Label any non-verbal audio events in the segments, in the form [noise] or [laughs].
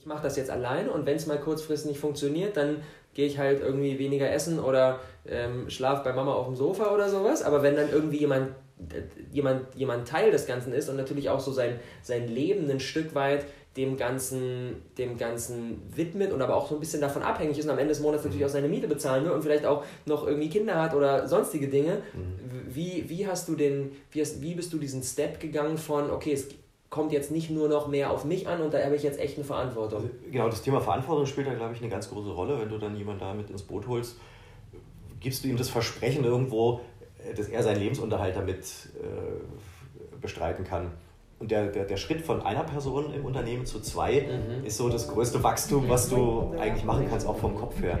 ich mache das jetzt alleine und wenn es mal kurzfristig nicht funktioniert, dann gehe ich halt irgendwie weniger essen oder ähm, schlaf bei Mama auf dem Sofa oder sowas. Aber wenn dann irgendwie jemand, äh, jemand, jemand Teil des Ganzen ist und natürlich auch so sein, sein Leben ein Stück weit dem Ganzen, dem Ganzen widmet und aber auch so ein bisschen davon abhängig ist und am Ende des Monats natürlich auch seine Miete bezahlen will und vielleicht auch noch irgendwie Kinder hat oder sonstige Dinge. Mhm. Wie, wie hast du den, wie, hast, wie bist du diesen Step gegangen von, okay, es kommt jetzt nicht nur noch mehr auf mich an und da habe ich jetzt echt eine Verantwortung. Also, genau, das Thema Verantwortung spielt da, glaube ich, eine ganz große Rolle. Wenn du dann jemanden da mit ins Boot holst, gibst du ihm das Versprechen irgendwo, äh, dass er seinen Lebensunterhalt damit äh, bestreiten kann. Und der, der, der Schritt von einer Person im Unternehmen zu zwei mhm. ist so das größte Wachstum, was du eigentlich machen kannst, auch vom Kopf her.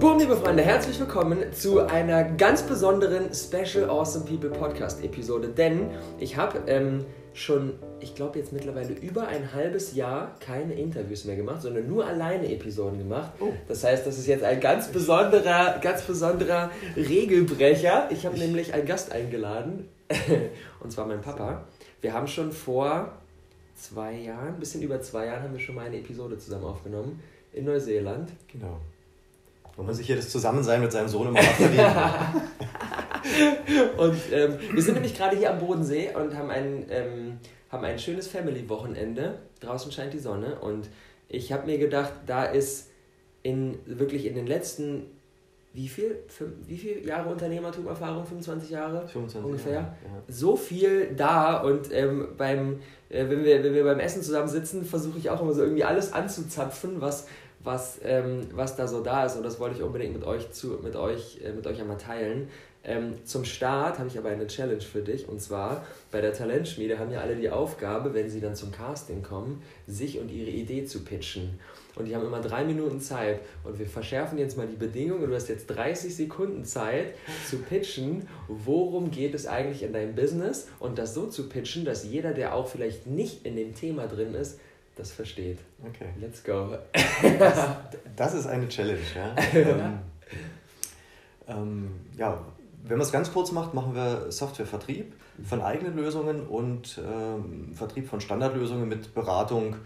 Boom, liebe Freunde, herzlich willkommen zu einer ganz besonderen Special Awesome People Podcast Episode. Denn ich habe ähm, schon, ich glaube jetzt mittlerweile über ein halbes Jahr keine Interviews mehr gemacht, sondern nur alleine Episoden gemacht. Oh. Das heißt, das ist jetzt ein ganz besonderer, ganz besonderer Regelbrecher. Ich habe nämlich einen Gast eingeladen, [laughs] und zwar mein Papa. Wir haben schon vor zwei Jahren, ein bisschen über zwei Jahren, haben wir schon mal eine Episode zusammen aufgenommen in Neuseeland. Genau. Wo man sich hier das Zusammensein mit seinem Sohn immer verdient. [laughs] und ähm, wir sind nämlich gerade hier am Bodensee und haben ein, ähm, haben ein schönes Family-Wochenende. Draußen scheint die Sonne und ich habe mir gedacht, da ist in, wirklich in den letzten, wie viel, fünf, wie viel Jahre Unternehmertum, Erfahrung? 25 Jahre 25 ungefähr? Jahre, ja. So viel da und ähm, beim, äh, wenn, wir, wenn wir beim Essen zusammen sitzen, versuche ich auch immer so irgendwie alles anzuzapfen, was was, ähm, was da so da ist. Und das wollte ich unbedingt mit euch, zu, mit euch, äh, mit euch einmal teilen. Ähm, zum Start habe ich aber eine Challenge für dich und zwar bei der Talentschmiede haben ja alle die Aufgabe, wenn sie dann zum Casting kommen, sich und ihre Idee zu pitchen. Und die haben immer drei Minuten Zeit und wir verschärfen jetzt mal die Bedingungen. Du hast jetzt 30 Sekunden Zeit zu pitchen, worum geht es eigentlich in deinem Business und das so zu pitchen, dass jeder, der auch vielleicht nicht in dem Thema drin ist, das versteht. Okay. Let's go. das, [laughs] das ist eine Challenge, ja. [laughs] ähm, ähm, ja, wenn man es ganz kurz macht, machen wir Softwarevertrieb von eigenen Lösungen und ähm, Vertrieb von Standardlösungen mit Beratung.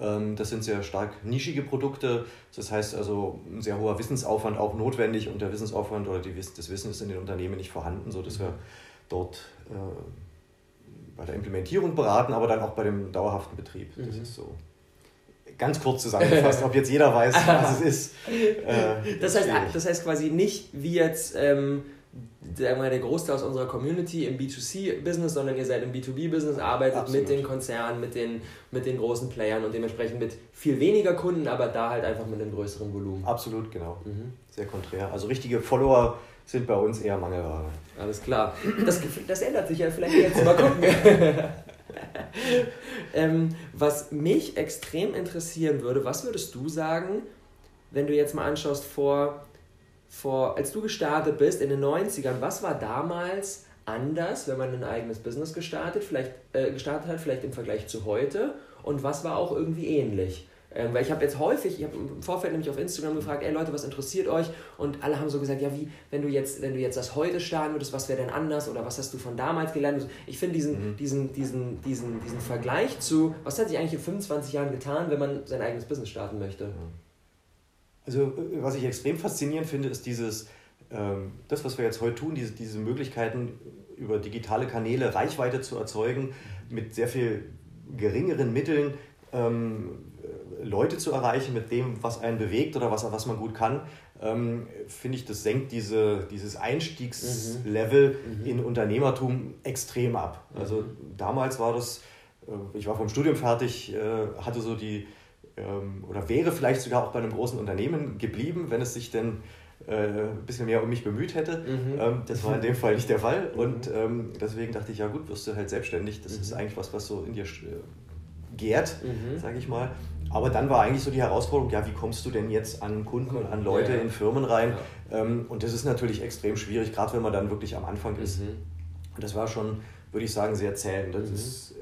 Ähm, das sind sehr stark nischige Produkte. Das heißt also, ein sehr hoher Wissensaufwand auch notwendig und der Wissensaufwand oder die, das Wissen ist in den Unternehmen nicht vorhanden, sodass wir dort äh, bei der Implementierung beraten, aber dann auch bei dem dauerhaften Betrieb. Das mhm. ist so ganz kurz zusammengefasst, ob jetzt jeder weiß, was [laughs] es ist. Äh, das, heißt, das heißt quasi nicht wie jetzt ähm, sagen wir, der Großteil aus unserer Community im B2C-Business, sondern ihr seid im B2B-Business, arbeitet Absolut. mit den Konzernen, mit den, mit den großen Playern und dementsprechend mit viel weniger Kunden, aber da halt einfach mit einem größeren Volumen. Absolut, genau. Mhm. Sehr konträr. Also richtige Follower sind bei uns eher Mangelware. Alles klar. Das, das ändert sich ja vielleicht jetzt. Mal gucken. [laughs] ähm, was mich extrem interessieren würde, was würdest du sagen, wenn du jetzt mal anschaust, vor, vor, als du gestartet bist in den 90ern, was war damals anders, wenn man ein eigenes Business gestartet, vielleicht, äh, gestartet hat, vielleicht im Vergleich zu heute? Und was war auch irgendwie ähnlich? Ähm, weil ich habe jetzt häufig, ich habe im Vorfeld nämlich auf Instagram gefragt, ey Leute, was interessiert euch? Und alle haben so gesagt, ja, wie, wenn du jetzt, wenn du jetzt das heute starten würdest, was wäre denn anders oder was hast du von damals gelernt? Ich finde diesen, mhm. diesen, diesen, diesen, diesen Vergleich zu, was hat sich eigentlich in 25 Jahren getan, wenn man sein eigenes Business starten möchte? Also, äh, was ich extrem faszinierend finde, ist dieses, ähm, das, was wir jetzt heute tun, diese, diese Möglichkeiten, über digitale Kanäle Reichweite zu erzeugen, mit sehr viel geringeren Mitteln. Ähm, Leute zu erreichen mit dem, was einen bewegt oder was, was man gut kann, ähm, finde ich, das senkt diese, dieses Einstiegslevel mhm. mhm. in Unternehmertum extrem ab. Mhm. Also damals war das, äh, ich war vom Studium fertig, äh, hatte so die, ähm, oder wäre vielleicht sogar auch bei einem großen Unternehmen geblieben, wenn es sich denn äh, ein bisschen mehr um mich bemüht hätte. Mhm. Ähm, das war in dem Fall nicht der Fall. Mhm. Und ähm, deswegen dachte ich, ja gut, wirst du halt selbstständig. Das ist eigentlich was, was so in dir äh, gärt, mhm. sage ich mal. Aber dann war eigentlich so die Herausforderung, ja, wie kommst du denn jetzt an Kunden und an Leute ja, ja. in Firmen rein? Ja. Ähm, und das ist natürlich extrem schwierig, gerade wenn man dann wirklich am Anfang ist. Mhm. Und das war schon, würde ich sagen, sehr zäh. Das mhm. ist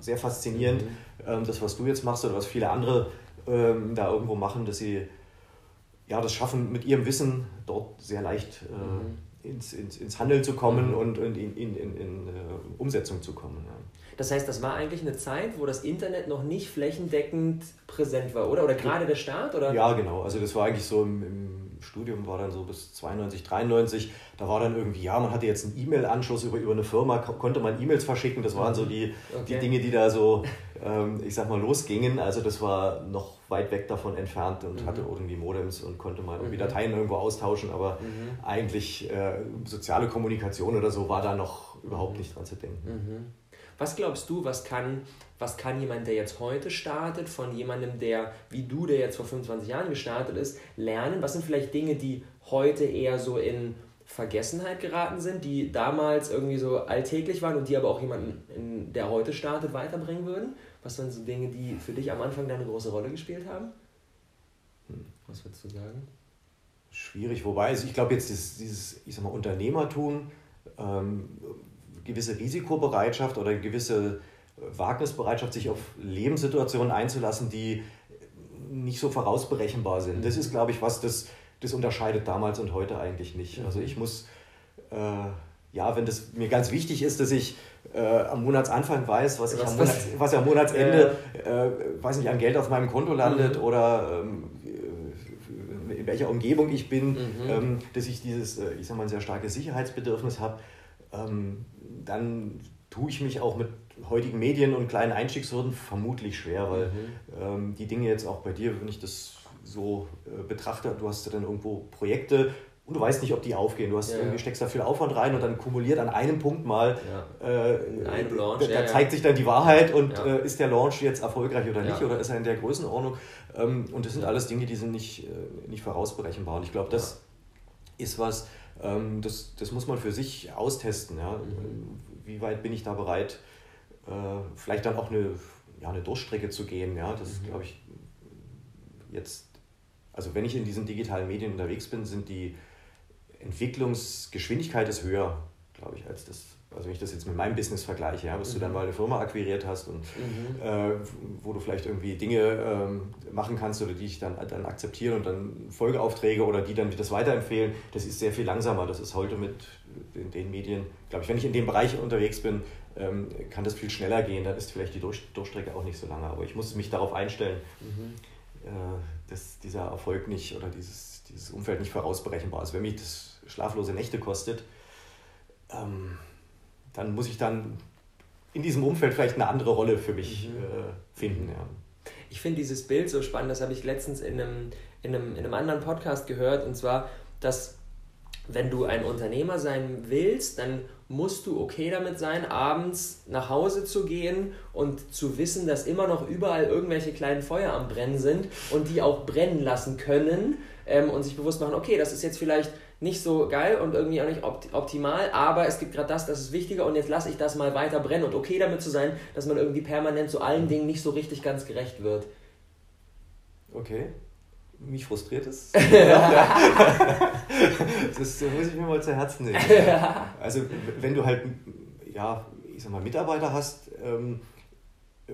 sehr faszinierend, mhm. Das, was du jetzt machst oder was viele andere ähm, da irgendwo machen, dass sie ja, das schaffen, mit ihrem Wissen dort sehr leicht äh, mhm. ins, ins, ins Handeln zu kommen mhm. und, und in, in, in, in uh, Umsetzung zu kommen. Ja. Das heißt, das war eigentlich eine Zeit, wo das Internet noch nicht flächendeckend präsent war, oder? Oder gerade der Start? Oder? Ja, genau. Also das war eigentlich so im, im Studium, war dann so bis 92, 93. Da war dann irgendwie, ja, man hatte jetzt einen E-Mail-Anschluss über, über eine Firma, konnte man E-Mails verschicken. Das waren so die, okay. die Dinge, die da so, ähm, ich sag mal, losgingen. Also das war noch weit weg davon entfernt und mhm. hatte irgendwie Modems und konnte mal irgendwie mhm. Dateien irgendwo austauschen. Aber mhm. eigentlich äh, soziale Kommunikation oder so war da noch überhaupt nicht dran zu denken. Mhm. Was glaubst du, was kann, was kann jemand, der jetzt heute startet, von jemandem, der wie du, der jetzt vor 25 Jahren gestartet ist, lernen? Was sind vielleicht Dinge, die heute eher so in Vergessenheit geraten sind, die damals irgendwie so alltäglich waren und die aber auch jemanden, der heute startet, weiterbringen würden? Was sind so Dinge, die für dich am Anfang da eine große Rolle gespielt haben? Hm. Was würdest du sagen? Schwierig, wobei, also ich glaube jetzt dieses, dieses, ich sag mal, Unternehmertum, ähm, gewisse Risikobereitschaft oder gewisse Wagnisbereitschaft, sich auf Lebenssituationen einzulassen, die nicht so vorausberechenbar sind. Das ist, glaube ich, was das, das unterscheidet damals und heute eigentlich nicht. Also ich muss, äh, ja, wenn das mir ganz wichtig ist, dass ich äh, am Monatsanfang weiß, was, ich was, am, Monats, was am Monatsende, äh, weiß nicht, an Geld auf meinem Konto landet mhm. oder ähm, in welcher Umgebung ich bin, mhm. ähm, dass ich dieses, äh, ich sag mal, ein sehr starkes Sicherheitsbedürfnis habe, ähm, dann tue ich mich auch mit heutigen Medien und kleinen Einstiegshürden vermutlich schwer, weil mhm. ähm, die Dinge jetzt auch bei dir, wenn ich das so äh, betrachte, du hast ja dann irgendwo Projekte und du weißt nicht, ob die aufgehen. Du hast ja, irgendwie steckst da viel Aufwand rein und dann kumuliert an einem Punkt mal, ja. äh, Launch, da, da zeigt sich dann die Wahrheit und äh, ist der Launch jetzt erfolgreich oder nicht oder ist er in der Größenordnung? Ähm, und das sind alles Dinge, die sind nicht, äh, nicht vorausberechenbar. Und ich glaube, das ist was, ähm, das, das muss man für sich austesten. Ja? Mhm. Wie weit bin ich da bereit, äh, vielleicht dann auch eine, ja, eine Durchstrecke zu gehen. Ja? Das ist, mhm. glaube ich, jetzt, also wenn ich in diesen digitalen Medien unterwegs bin, sind die Entwicklungsgeschwindigkeit ist höher, glaube ich, als das also wenn ich das jetzt mit meinem Business vergleiche, ja, bis mhm. du dann mhm. mal eine Firma akquiriert hast und mhm. äh, wo du vielleicht irgendwie Dinge ähm, machen kannst oder die ich dann, dann akzeptieren und dann Folgeaufträge oder die dann das weiterempfehlen, das ist sehr viel langsamer. Das ist heute mit den, den Medien, glaube ich, wenn ich in dem Bereich unterwegs bin, ähm, kann das viel schneller gehen, dann ist vielleicht die Durch Durchstrecke auch nicht so lange. Aber ich muss mich darauf einstellen, mhm. äh, dass dieser Erfolg nicht oder dieses, dieses Umfeld nicht vorausberechenbar ist. Wenn mich das schlaflose Nächte kostet, ähm, dann muss ich dann in diesem Umfeld vielleicht eine andere Rolle für mich mhm. äh, finden. Ja. Ich finde dieses Bild so spannend, das habe ich letztens in einem, in, einem, in einem anderen Podcast gehört, und zwar, dass wenn du ein Unternehmer sein willst, dann musst du okay damit sein, abends nach Hause zu gehen und zu wissen, dass immer noch überall irgendwelche kleinen Feuer am Brennen sind und die auch brennen lassen können ähm, und sich bewusst machen, okay, das ist jetzt vielleicht nicht so geil und irgendwie auch nicht optimal, aber es gibt gerade das, das ist wichtiger und jetzt lasse ich das mal weiter brennen und okay damit zu sein, dass man irgendwie permanent zu allen Dingen nicht so richtig ganz gerecht wird. Okay. Mich frustriert es. [laughs] das muss ich mir mal zu Herzen nehmen. [laughs] Also wenn du halt, ja, ich sag mal, Mitarbeiter hast, ähm, äh,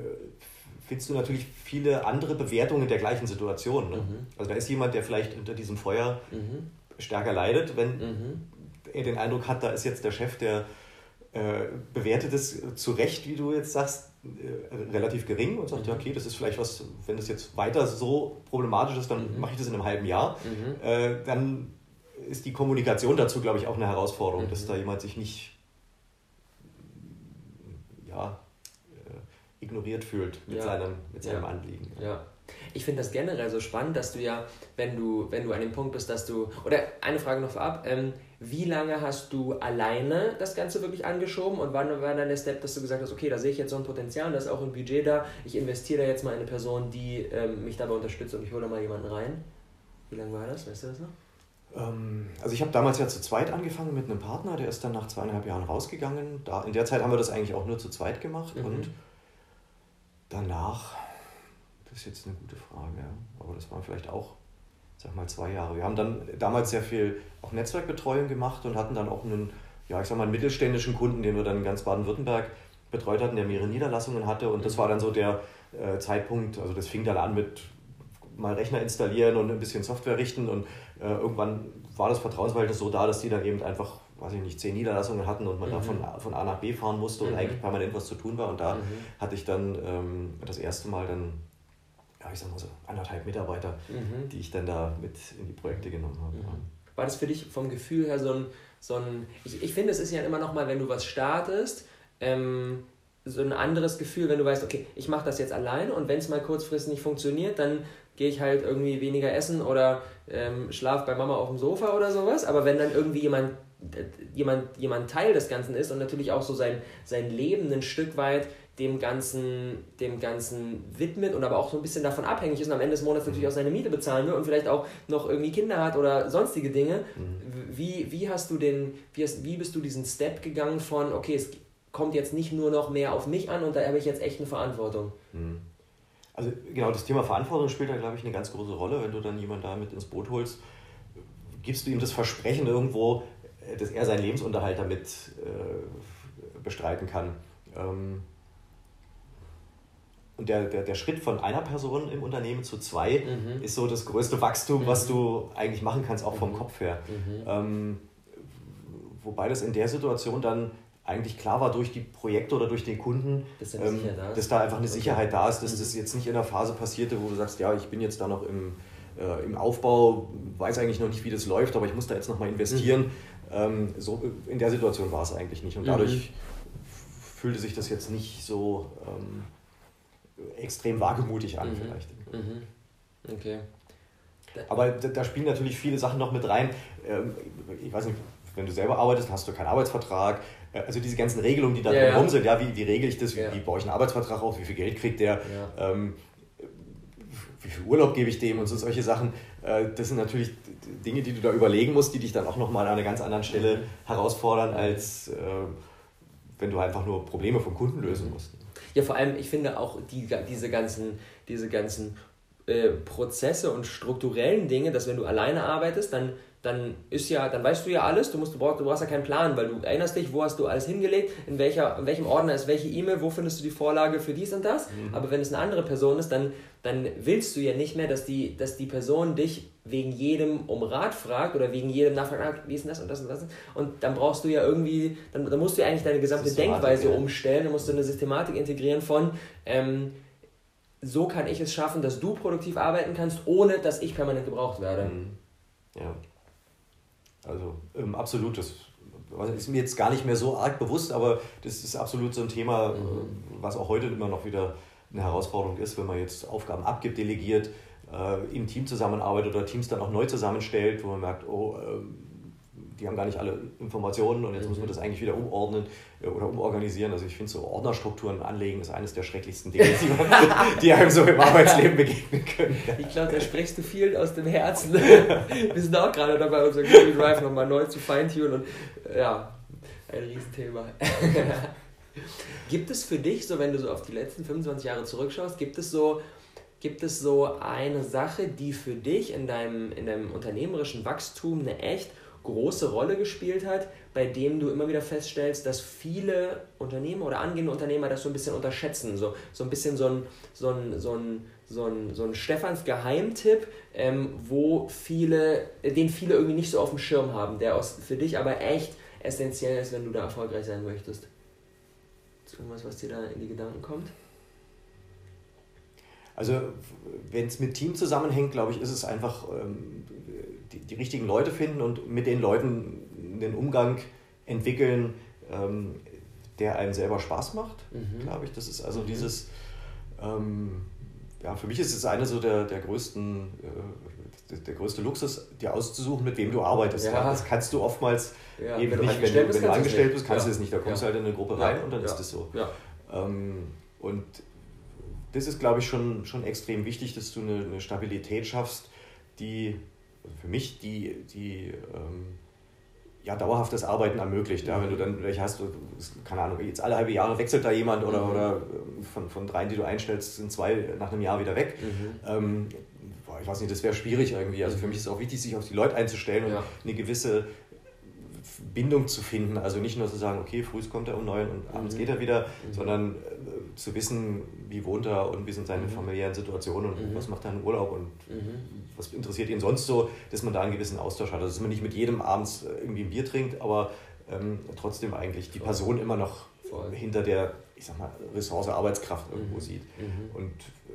findest du natürlich viele andere Bewertungen der gleichen Situation. Ne? Mhm. Also da ist jemand, der vielleicht unter diesem Feuer mhm stärker leidet, wenn mhm. er den Eindruck hat, da ist jetzt der Chef, der äh, bewertet es zu Recht, wie du jetzt sagst, äh, relativ gering und sagt, mhm. ja, okay, das ist vielleicht was, wenn das jetzt weiter so problematisch ist, dann mhm. mache ich das in einem halben Jahr. Mhm. Äh, dann ist die Kommunikation dazu, glaube ich, auch eine Herausforderung, dass mhm. da jemand sich nicht ja, äh, ignoriert fühlt mit, ja. seinem, mit seinem ja. Anliegen. Ja ich finde das generell so spannend, dass du ja, wenn du, wenn du an dem Punkt bist, dass du, oder eine Frage noch vorab, ähm, wie lange hast du alleine das Ganze wirklich angeschoben und wann war dann der Step, dass du gesagt hast, okay, da sehe ich jetzt so ein Potenzial und da ist auch ein Budget da, ich investiere da jetzt mal in eine Person, die ähm, mich dabei unterstützt und ich hole da mal jemanden rein? Wie lange war das? Weißt du das noch? Ähm, also ich habe damals ja zu zweit angefangen mit einem Partner, der ist dann nach zweieinhalb Jahren rausgegangen. Da, in der Zeit haben wir das eigentlich auch nur zu zweit gemacht mhm. und danach Das ist jetzt eine gute Frage. Aber das waren vielleicht auch, sag mal, zwei Jahre. Wir haben dann damals sehr viel auch Netzwerkbetreuung gemacht und hatten dann auch einen, ja, ich sag mal, einen mittelständischen Kunden, den wir dann in ganz Baden-Württemberg betreut hatten, der mehrere Niederlassungen hatte. Und das war dann so der äh, Zeitpunkt, also das fing dann an mit mal Rechner installieren und ein bisschen Software richten. Und äh, irgendwann war das Vertrauensverhältnis so da, dass die dann eben einfach, weiß ich nicht, zehn Niederlassungen hatten und man mhm. da von, von A nach B fahren musste und mhm. eigentlich permanent was zu tun war. Und da mhm. hatte ich dann ähm, das erste Mal dann, ja, ich sag mal so, anderthalb Mitarbeiter, mhm. die ich dann da mit in die Projekte genommen habe. Ja. Mhm. War das für dich vom Gefühl her so ein, so ein ich, ich finde, es ist ja immer noch mal, wenn du was startest, ähm, so ein anderes Gefühl, wenn du weißt, okay, ich mache das jetzt alleine und wenn es mal kurzfristig nicht funktioniert, dann gehe ich halt irgendwie weniger essen oder ähm, schlaf bei Mama auf dem Sofa oder sowas. Aber wenn dann irgendwie jemand, jemand, jemand Teil des Ganzen ist und natürlich auch so sein, sein Leben ein Stück weit dem Ganzen, dem Ganzen widmet und aber auch so ein bisschen davon abhängig ist und am Ende des Monats natürlich auch seine Miete bezahlen will und vielleicht auch noch irgendwie Kinder hat oder sonstige Dinge. Mhm. Wie, wie hast du den, wie, hast, wie bist du diesen Step gegangen von, okay, es kommt jetzt nicht nur noch mehr auf mich an und da habe ich jetzt echt eine Verantwortung? Mhm. Also genau, das Thema Verantwortung spielt da, glaube ich, eine ganz große Rolle. Wenn du dann jemanden da mit ins Boot holst, gibst du ihm das Versprechen irgendwo, äh, dass er seinen Lebensunterhalt damit äh, bestreiten kann. Ähm, und der, der, der Schritt von einer Person im Unternehmen zu zwei mhm. ist so das größte Wachstum, mhm. was du eigentlich machen kannst, auch vom mhm. Kopf her. Mhm. Ähm, wobei das in der Situation dann eigentlich klar war durch die Projekte oder durch den Kunden, dass, ähm, da, dass da einfach eine Sicherheit da ist, dass mhm. das jetzt nicht in einer Phase passierte, wo du sagst, ja, ich bin jetzt da noch im, äh, im Aufbau, weiß eigentlich noch nicht, wie das läuft, aber ich muss da jetzt nochmal investieren. Mhm. Ähm, so, in der Situation war es eigentlich nicht. Und dadurch mhm. fühlte sich das jetzt nicht so ähm, extrem wagemutig an, mhm. vielleicht. Mhm. Okay. Aber da, da, spielen natürlich viele Sachen noch mit rein. Ähm, ich weiß nicht, wenn du selber arbeitest, hast du keinen Arbeitsvertrag, also diese ganzen Regelungen, die da ja, drumherum ja. sind, ja, wie, wie regel ich das, wie, ja. wie baue ich einen Arbeitsvertrag auf, wie viel Geld kriegt der, ähm, wie viel Urlaub gebe ich dem und so solche Sachen, äh, das sind natürlich Dinge, die du da überlegen musst, die dich dann auch nochmal an einer ganz anderen Stelle mhm. herausfordern, als äh, wenn du einfach nur Probleme vom Kunden lösen musst. Ja, vor allem, ich finde auch die, diese ganzen, diese ganzen äh, Prozesse und strukturellen Dinge, dass wenn du alleine arbeitest, dann dann ist ja, dann weißt du ja alles, du, musst, du, brauchst, du brauchst ja keinen Plan, weil du erinnerst dich, wo hast du alles hingelegt, in, welcher, in welchem Ordner ist welche E-Mail, wo findest du die Vorlage für dies und das. Mhm. Aber wenn es eine andere Person ist, dann, dann willst du ja nicht mehr, dass die, dass die Person dich wegen jedem um Rat fragt oder wegen jedem nachfragt, ah, wie ist denn das und das und das. Und dann brauchst du ja irgendwie, dann, dann musst du ja eigentlich deine gesamte Denkweise ja. umstellen, dann musst du eine Systematik integrieren von, ähm, so kann ich es schaffen, dass du produktiv arbeiten kannst, ohne dass ich permanent gebraucht werde. Mhm. Ja. Also ähm, absolut, das ist mir jetzt gar nicht mehr so arg bewusst, aber das ist absolut so ein Thema, mhm. Äh, was auch heute immer noch wieder eine Herausforderung ist, wenn man jetzt Aufgaben abgibt, delegiert, äh, im Team zusammenarbeitet oder Teams dann auch neu zusammenstellt, wo man merkt, oh, ähm, die haben gar nicht alle Informationen und jetzt mhm. muss man das eigentlich wieder umordnen äh, oder umorganisieren. Also ich finde so Ordnerstrukturen anlegen ist eines der schrecklichsten Dinge, die, man, [laughs] die einem so im Arbeitsleben begegnen können. Ich glaube, da sprichst du viel aus dem Herzen. [laughs] Wir sind auch gerade dabei, unser Google Drive nochmal neu zu feintunen und ja, ein Riesenthema. [laughs] gibt es für dich, so wenn du so auf die letzten 25 Jahre zurückschaust, gibt es so Gibt es so eine Sache, die für dich in deinem, in deinem unternehmerischen Wachstum eine echt große Rolle gespielt hat, bei dem du immer wieder feststellst, dass viele Unternehmer oder angehende Unternehmer das so ein bisschen unterschätzen. So, so ein bisschen so ein, so ein, so ein, so ein, so ein Stefans Geheimtipp, ähm, wo viele, den viele irgendwie nicht so auf dem Schirm haben, der aus, für dich aber echt essentiell ist, wenn du da erfolgreich sein möchtest. Ist irgendwas, was dir da in die Gedanken kommt? Also, wenn es mit Team zusammenhängt, glaube ich, ist es einfach ähm, die, die, richtigen Leute finden und mit den Leuten den Umgang entwickeln, ähm, der einem selber Spaß macht, mhm. glaube ich. Das ist also mhm. dieses, ähm, ja, für mich ist es eine so der, der größten, äh, der, der, größte Luxus, dir auszusuchen, mit wem du arbeitest. Ja. Das kannst du oftmals ja, eben wenn nicht, wenn du, wenn du angestellt bist, kannst du es nicht. Da kommst du halt in eine Gruppe rein und dann ist das so. Ähm, und das ist, glaube ich, schon, schon extrem wichtig, dass du eine, eine Stabilität schaffst, die für mich, die, die ähm, ja, dauerhaftes Arbeiten ermöglicht. Ja, wenn du dann welche hast, keine Ahnung, jetzt alle halbe Jahre wechselt da jemand oder, mhm. oder ähm, von, von dreien, die du einstellst, sind zwei nach einem Jahr wieder weg. Mhm. Ähm, ich weiß nicht, das wäre schwierig irgendwie. Also für mich ist es auch wichtig, sich auf die Leute einzustellen und ja. eine gewisse Bindung zu finden. Also nicht nur zu sagen, okay, früh kommt er um neun und abends mhm. geht er wieder, mhm. sondern äh, zu wissen, wie wohnt er und wie sind seine mhm. familiären Situationen und mhm. was macht er im Urlaub und mhm. was interessiert ihn sonst so, dass man da einen gewissen Austausch hat. Also dass man nicht mit jedem abends äh, irgendwie ein Bier trinkt, aber ähm, trotzdem eigentlich die Person immer noch Voll. hinter der, ich sag mal, Ressource Arbeitskraft irgendwo mhm. sieht. Und äh,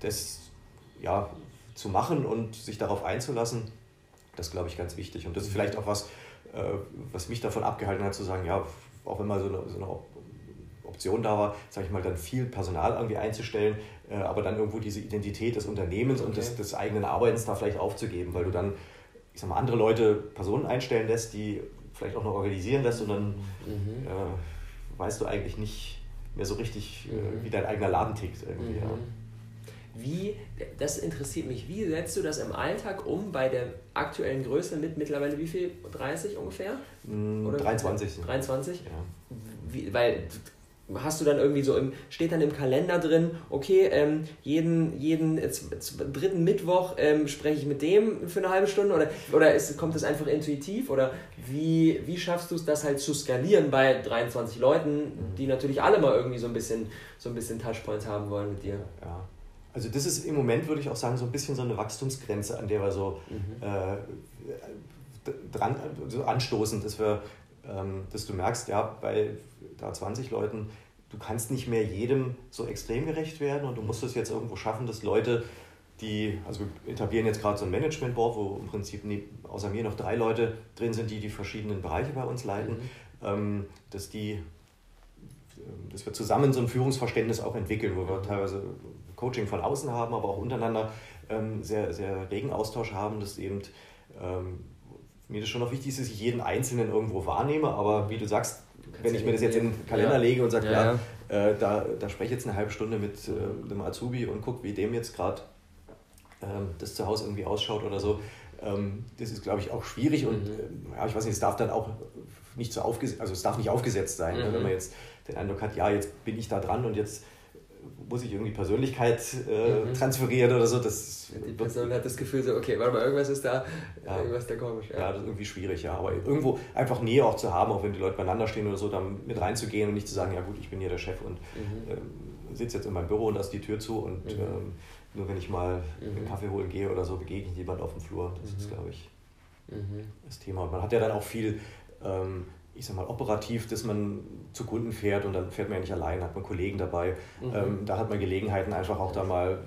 das ja, zu machen und sich darauf einzulassen, das glaube ich ganz wichtig. Und das ist vielleicht auch was, was mich davon abgehalten hat, zu sagen, ja, auch wenn mal so eine, so eine Option da war, sage ich mal, dann viel Personal irgendwie einzustellen, äh, aber dann irgendwo diese Identität des Unternehmens okay. und des, des eigenen Arbeitens da vielleicht aufzugeben, weil du dann, ich sag mal, andere Leute Personen einstellen lässt, die vielleicht auch noch organisieren lässt und dann mhm. äh, weißt du eigentlich nicht mehr so richtig, äh, mhm. wie dein eigener Laden tickt irgendwie. Mhm. Ja. Wie, das interessiert mich, wie setzt du das im Alltag um bei der aktuellen Größe mit mittlerweile wie viel? 30 ungefähr? Mm, Oder 23. 23? Ja. Wie, weil hast du dann irgendwie so im, steht dann im Kalender drin, okay, ähm, jeden, jeden dritten Mittwoch ähm, spreche ich mit dem für eine halbe Stunde oder, oder ist, kommt das einfach intuitiv oder wie, wie schaffst du es, das halt zu skalieren bei 23 Leuten, die natürlich alle mal irgendwie so ein bisschen, so ein bisschen Touchpoints haben wollen mit dir? Ja. Also das ist im Moment, würde ich auch sagen, so ein bisschen so eine Wachstumsgrenze, an der wir so mhm. äh, dran, so anstoßen, dass wir, ähm, dass du merkst, ja, bei da 20 Leuten, du kannst nicht mehr jedem so extrem gerecht werden und du musst es jetzt irgendwo schaffen, dass Leute, die, also wir etablieren jetzt gerade so ein Management Board, wo im Prinzip außer mir noch drei Leute drin sind, die die verschiedenen Bereiche bei uns leiten, mhm. ähm, dass die dass wir zusammen so ein Führungsverständnis auch entwickeln, wo wir teilweise Coaching von außen haben, aber auch untereinander ähm, sehr, sehr regen Austausch haben, dass eben ähm, mir das schon noch wichtig ist, dass ich jeden Einzelnen irgendwo wahrnehme, aber wie du sagst, du wenn ich mir das jetzt in den Kalender ja. lege und sage, ja, ja äh, da, da spreche ich jetzt eine halbe Stunde mit äh, dem Azubi und gucke, wie dem jetzt gerade ähm, das zu Hause irgendwie ausschaut oder so, ähm, das ist, glaube ich, auch schwierig und mhm. äh, ja, ich weiß nicht, es darf dann auch nicht so aufgesetzt, also es darf nicht aufgesetzt sein, ne, mhm. wenn man jetzt den Eindruck hat, ja, jetzt bin ich da dran und jetzt muss ich irgendwie Persönlichkeit äh, mhm. transferieren oder so. Das die Person hat das Gefühl so, okay, warte mal, irgendwas ist da, ja. irgendwas da komisch. Ja. ja. das ist irgendwie schwierig, ja. Aber irgendwo einfach Nähe auch zu haben, auch wenn die Leute beieinander stehen oder so, da mit reinzugehen und nicht zu sagen, ja gut, ich bin hier der Chef und mhm. ähm, sitze jetzt in meinem Büro und da ist die Tür zu und mhm. ähm, nur wenn ich mal einen mhm. Kaffee holen gehe oder so, begegne ich jemand auf dem Flur. Das ist, mhm. glaube ich, mhm. das Thema. Und man hat ja dann auch viel ähm, ich sag mal, operativ, dass man zu Kunden fährt und dann fährt man ja nicht allein, hat man Kollegen dabei. Mhm. Ähm, da hat man Gelegenheiten, einfach auch da mal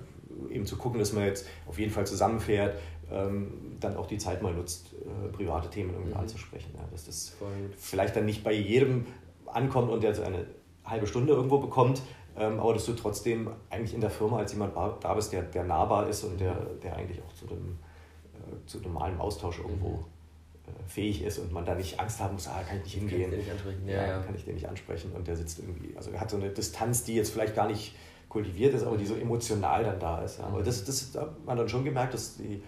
eben zu gucken, dass man jetzt auf jeden Fall zusammenfährt, ähm, dann auch die Zeit mal nutzt, äh, private Themen irgendwie mhm. anzusprechen. Ja, dass das vielleicht dann nicht bei jedem ankommt und der so eine halbe Stunde irgendwo bekommt, ähm, aber dass du trotzdem eigentlich in der Firma als jemand da bist, der, der nahbar ist und der, der eigentlich auch zu dem, äh, zu normalem Austausch irgendwo mhm fähig ist und man da nicht Angst haben muss, ah, kann ich nicht hingehen, kann ich, nicht ja, ja. kann ich den nicht ansprechen und der sitzt irgendwie, also er hat so eine Distanz, die jetzt vielleicht gar nicht kultiviert ist, aber die so emotional dann da ist. Ja. Aber das, das da hat man dann schon gemerkt, dass die,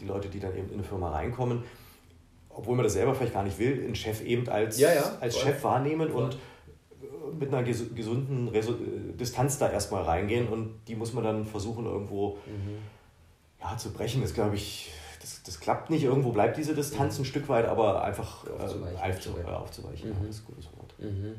die Leute, die dann eben in eine Firma reinkommen, obwohl man das selber vielleicht gar nicht will, einen Chef eben als, ja, als Chef wahrnehmen voll. und äh, mit einer gesunden Reso Distanz da erstmal reingehen und die muss man dann versuchen irgendwo mhm. ja, zu brechen. Das glaube ich das, das klappt nicht. Irgendwo bleibt diese Distanz ein Stück weit, aber einfach aufzuweichen. Äh, aufzuweichen. aufzuweichen. Mhm. Ja, das ist ein gutes Wort. Mhm.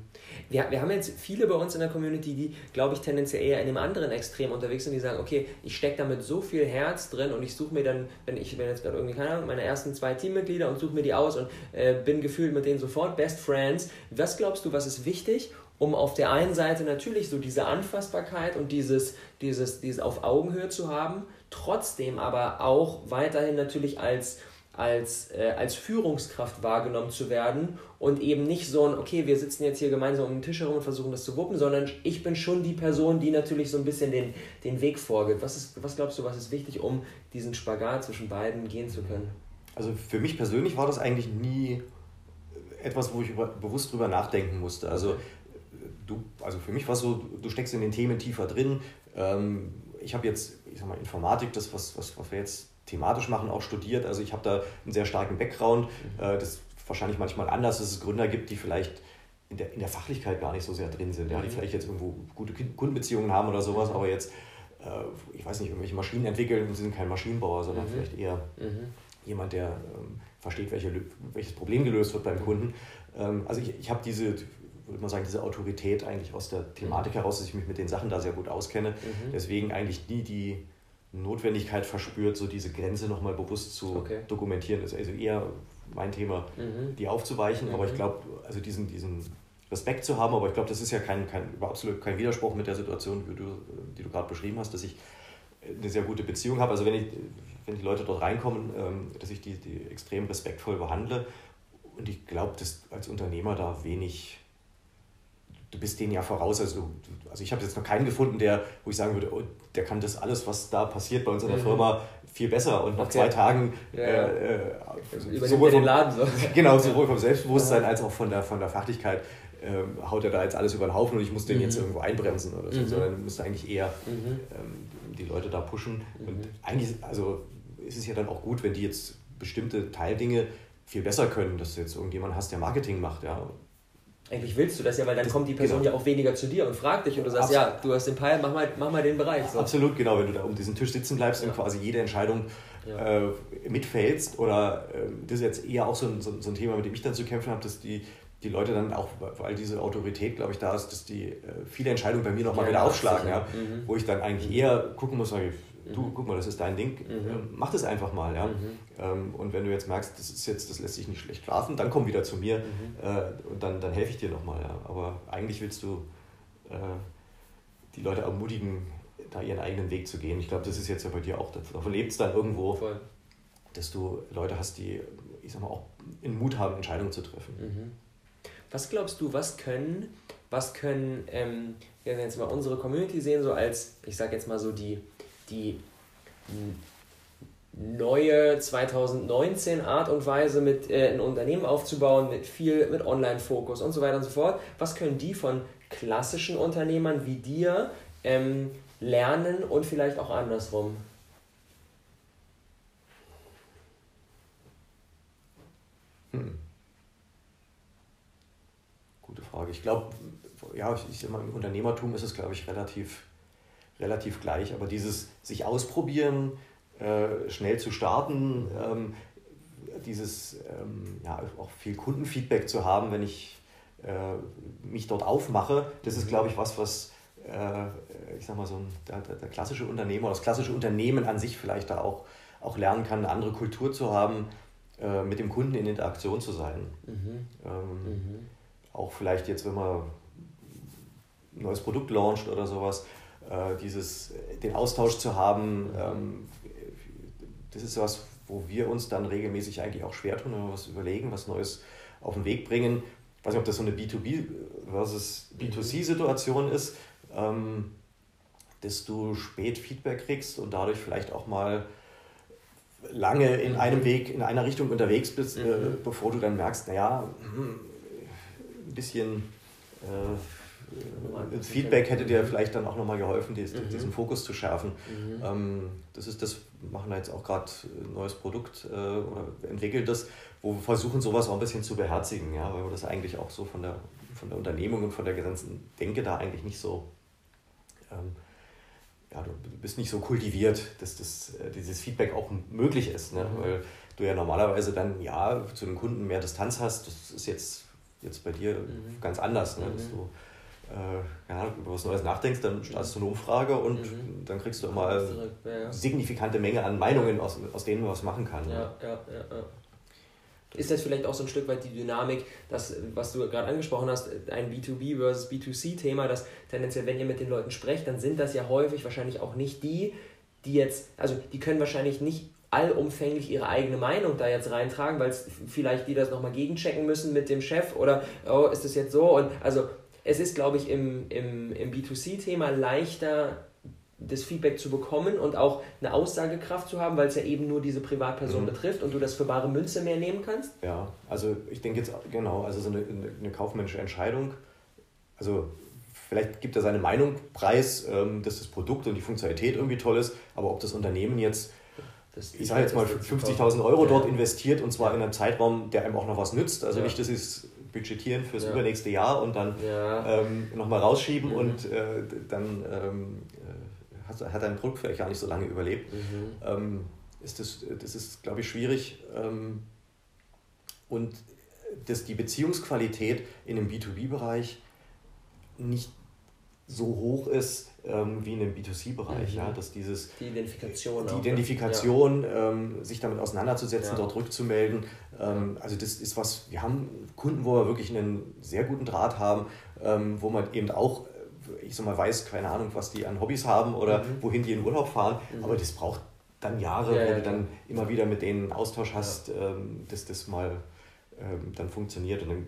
Wir, wir haben jetzt viele bei uns in der Community, die, glaube ich, tendenziell eher in einem anderen Extrem unterwegs sind, die sagen, okay, ich stecke damit so viel Herz drin und ich suche mir dann, wenn ich bin jetzt gerade irgendwie, keine Ahnung, meine ersten zwei Teammitglieder und suche mir die aus und äh, bin gefühlt mit denen sofort Best Friends. Was glaubst du, was ist wichtig, um auf der einen Seite natürlich so diese Anfassbarkeit und dieses, dieses, dieses auf Augenhöhe zu haben, trotzdem aber auch weiterhin natürlich als, als, äh, als Führungskraft wahrgenommen zu werden und eben nicht so ein, okay, wir sitzen jetzt hier gemeinsam um den Tisch herum und versuchen das zu wuppen, sondern ich bin schon die Person, die natürlich so ein bisschen den, den Weg vorgibt. Was, ist, was glaubst du, was ist wichtig, um diesen Spagat zwischen beiden gehen zu können? Also für mich persönlich war das eigentlich nie etwas, wo ich über, bewusst drüber nachdenken musste. Also du, also für mich war es so, du steckst in den Themen tiefer drin. Ähm, ich habe jetzt ich sag mal, Informatik, das, was, was, was wir jetzt thematisch machen, auch studiert. Also ich habe da einen sehr starken Background. Mhm. Äh, das wahrscheinlich manchmal anders, dass es Gründer gibt, die vielleicht in der, in der Fachlichkeit gar nicht so sehr drin sind, ja, die mhm. vielleicht jetzt irgendwo gute Kundenbeziehungen haben oder sowas, aber jetzt, äh, ich weiß nicht, irgendwelche Maschinen entwickeln und sie sind kein Maschinenbauer, sondern mhm. vielleicht eher mhm. jemand, der ähm, versteht, welche, welches Problem gelöst wird beim. Kunden. Ähm, also ich, ich habe diese, würde man sagen, diese Autorität eigentlich aus der Thematik mhm. heraus, dass ich mich mit den Sachen da sehr gut auskenne. Mhm. Deswegen eigentlich nie die Notwendigkeit verspürt, so diese Grenze nochmal bewusst zu okay. dokumentieren. Das ist also eher mein Thema, mhm. die aufzuweichen. Mhm. Aber ich glaube, also diesen, diesen Respekt zu haben, aber ich glaube, das ist ja kein, kein, absolut kein Widerspruch mit der Situation, die du, die du gerade beschrieben hast, dass ich eine sehr gute Beziehung habe. Also wenn, ich, wenn die Leute dort reinkommen, ähm, dass ich die, die extrem respektvoll behandle. Und ich glaube, dass als Unternehmer da wenig du bist denen ja voraus. Also, also ich habe jetzt noch keinen gefunden, der, wo ich sagen würde, oh, der kann das alles, was da passiert bei uns in der mhm. Firma, viel besser. Und nach okay. zwei Tagen ja, äh, äh, sowohl vom, den Laden so. [laughs] genau, sowohl vom Selbstbewusstsein als auch von der, von der Fachlichkeit ähm, haut er da jetzt alles über den Haufen und ich muss den mhm. jetzt irgendwo einbremsen oder so, mhm. sondern du musst eigentlich eher mhm. ähm, die Leute da pushen. Und mhm. eigentlich, also ist es ja dann auch gut, wenn die jetzt bestimmte Teildinge viel besser können, dass du jetzt irgendjemand hast, der Marketing macht, ja, eigentlich willst du das ja, weil dann das, kommt die Person genau. ja auch weniger zu dir und fragt dich und du sagst, Absolut. ja, du hast den Peil, mach mal, mach mal den Bereich. So. Absolut, genau, wenn du da um diesen Tisch sitzen bleibst ja. und quasi jede Entscheidung ja. äh, mitfällst oder äh, das ist jetzt eher auch so ein, so, so, ein Thema, mit dem ich dann zu kämpfen habe, dass die, die Leute dann auch, weil diese Autorität, glaube ich, da ist, dass die äh, viele Entscheidungen bei mir nochmal ja, wieder aufschlagen, ja, mhm. wo ich dann eigentlich mhm. eher gucken muss, sage ich, du, mhm. guck mal, das ist dein Ding, mhm. Ähm, mach das einfach mal. Ja? Mhm. Ähm, und wenn du jetzt merkst, das ist jetzt, das lässt sich nicht schlecht schlafen, dann komm wieder zu mir mhm. äh, und dann, dann helfe ich dir nochmal. Ja? Aber eigentlich willst du äh, die Leute ermutigen, da ihren eigenen Weg zu gehen. Ich glaube, das ist jetzt ja bei dir auch, davon lebt es dann irgendwo, Voll. dass du Leute hast, die, ich sag mal, auch in Mut haben, Entscheidungen zu treffen. Mhm. Was glaubst du, was können, was können, ähm, wir jetzt mal unsere Community sehen, so als, ich sag jetzt mal so die die neue 2019 Art und Weise mit äh, ein Unternehmen aufzubauen, mit viel mit Online-Fokus und so weiter und so fort. Was können die von klassischen Unternehmern wie dir ähm, lernen und vielleicht auch andersrum? Hm. Gute Frage. Ich glaube, ja, ich, ich, im Unternehmertum ist es, glaube ich, relativ relativ gleich. Aber dieses sich ausprobieren, äh, schnell zu starten, ähm, dieses ähm, ja, auch viel Kundenfeedback zu haben, wenn ich äh, mich dort aufmache, das ist, mhm. glaube ich, was, was äh, ich sag mal, so ein, der, der, klassische Unternehmer, das klassische Unternehmen an sich vielleicht da auch, auch lernen kann, eine andere Kultur zu haben, äh, mit dem Kunden in Interaktion zu sein. Mhm. Ähm, mhm. Auch vielleicht jetzt, wenn man ein neues Produkt launcht oder sowas, äh, dieses, den Austausch zu haben, ähm, das ist was, wo wir uns dann regelmäßig eigentlich auch schwer tun, wenn wir was überlegen, was Neues auf den Weg bringen. Ich weiß nicht, ob das so eine B2B versus B2C-Situation ist, ähm, dass du spät Feedback kriegst und dadurch vielleicht auch mal lange in einem Weg, in einer Richtung unterwegs bist, äh, mhm. bevor du dann merkst, naja, hm, ein bisschen äh, das Feedback hätte dir vielleicht dann auch nochmal geholfen, diesen, mhm. diesen Fokus zu schärfen. Mhm. Ähm, das ist das, wir machen da jetzt auch gerade ein neues Produkt äh, oder entwickelt das, wo wir versuchen, sowas auch ein bisschen zu beherzigen, ja, weil wir das eigentlich auch so von der, von der Unternehmung und von der ganzen Denke da eigentlich nicht so, ähm, ja, du bist nicht so kultiviert, dass das, äh, dieses Feedback auch möglich ist, ne? Mhm. weil du ja normalerweise dann, ja, zu den Kunden mehr Distanz hast, das ist jetzt, jetzt bei dir mhm. ganz anders, ne? dass mhm. du äh, ja, über was Neues nachdenkst, dann startest du eine Umfrage und mhm. dann kriegst du immer eine ja, ja. signifikante Menge an Meinungen, aus, aus denen man was machen kann. Ja, ja, ja, Ist das vielleicht auch so ein Stück weit die Dynamik, das, was du gerade angesprochen hast, ein B2B versus B2C-Thema, dass tendenziell, wenn ihr mit den Leuten sprecht, dann sind das ja häufig wahrscheinlich auch nicht die, die jetzt, also die können wahrscheinlich nicht allumfänglich ihre eigene Meinung da jetzt reintragen, weil vielleicht die das nochmal gegenchecken müssen mit dem Chef oder oh, ist das jetzt so? Und also es ist, glaube ich, im, im, im B2C-Thema leichter, das Feedback zu bekommen und auch eine Aussagekraft zu haben, weil es ja eben nur diese Privatperson mhm. betrifft und du das für bare Münze mehr nehmen kannst? Ja, also ich denke jetzt, genau, also so eine, eine kaufmännische Entscheidung, also vielleicht gibt er seine Meinung preis, ähm, dass das Produkt und die Funktionalität irgendwie toll ist, aber ob das Unternehmen jetzt ich sage jetzt mal 50.000 Euro dort investiert und zwar in einem Zeitraum, der einem auch noch was nützt. Also ja. nicht, das ist budgetieren fürs ja. übernächste Jahr und dann ja. ähm, nochmal rausschieben mhm. und äh, dann ähm, äh, hat, hat ein Produkt vielleicht gar nicht so lange überlebt. Mhm. Ähm, ist das, das ist, glaube ich, schwierig. Ähm, und dass die Beziehungsqualität in dem B2B-Bereich nicht so hoch ist ähm, wie in dem B2C-Bereich. Mhm. Ja, dass dieses, die Identifikation. Die auch, Identifikation, ja. ähm, sich damit auseinanderzusetzen, ja. dort rückzumelden. Ähm, also das ist was, wir haben Kunden, wo wir wirklich einen sehr guten Draht haben, ähm, wo man eben auch, äh, ich sag mal, weiß, keine Ahnung, was die an Hobbys haben oder mhm. wohin die in Urlaub fahren, mhm. aber das braucht dann Jahre, ja, wo du dann immer wieder mit denen Austausch hast, ähm, dass das mal dann funktioniert und dann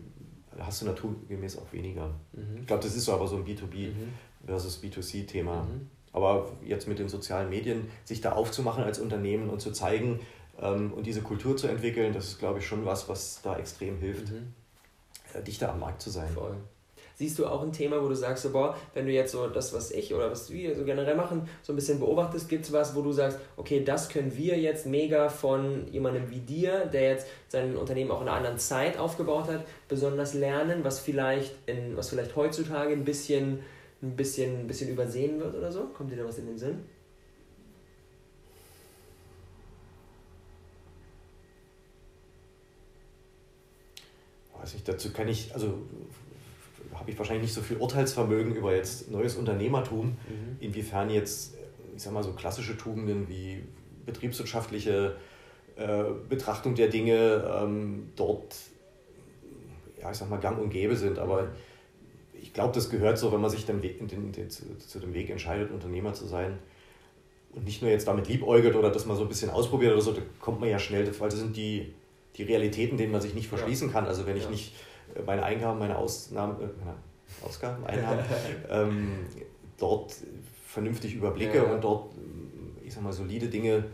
hast du naturgemäß auch weniger. Mhm. Ich glaube, das ist so aber so ein B2B mhm. versus B2C-Thema. Mhm. Aber jetzt mit den sozialen Medien, sich da aufzumachen als Unternehmen und zu zeigen und diese Kultur zu entwickeln, das ist, glaube ich, schon was, was da extrem hilft, mhm. äh, dichter am Markt zu sein. Voll. Siehst du auch ein Thema, wo du sagst, so, boah, wenn du jetzt so das, was ich oder was wir so generell machen, so ein bisschen beobachtest, gibt es was, wo du sagst, okay, das können wir jetzt mega von jemandem wie dir, der jetzt sein Unternehmen auch in einer anderen Zeit aufgebaut hat, besonders lernen, was vielleicht, in, was vielleicht heutzutage ein bisschen, ein, bisschen, ein bisschen übersehen wird oder so? Kommt dir da was in den Sinn? Weiß ich, dazu kann ich, also habe ich wahrscheinlich nicht so viel Urteilsvermögen über jetzt neues Unternehmertum, mhm. inwiefern jetzt, ich sag mal, so klassische Tugenden wie betriebswirtschaftliche äh, Betrachtung der Dinge ähm, dort, ja, ich sag mal, gang und gäbe sind. Aber ich glaube, das gehört so, wenn man sich dann den, den, den, zu, zu dem Weg entscheidet, Unternehmer zu sein und nicht nur jetzt damit liebäugelt oder das mal so ein bisschen ausprobiert oder so, da kommt man ja schnell, weil das sind die, die Realitäten, denen man sich nicht verschließen kann. Also wenn ich nicht meine Eingaben, meine Ausnahmen, äh, meine Ausgaben, [laughs] Einnahmen ähm, dort vernünftig überblicke und dort, ich sag mal, solide Dinge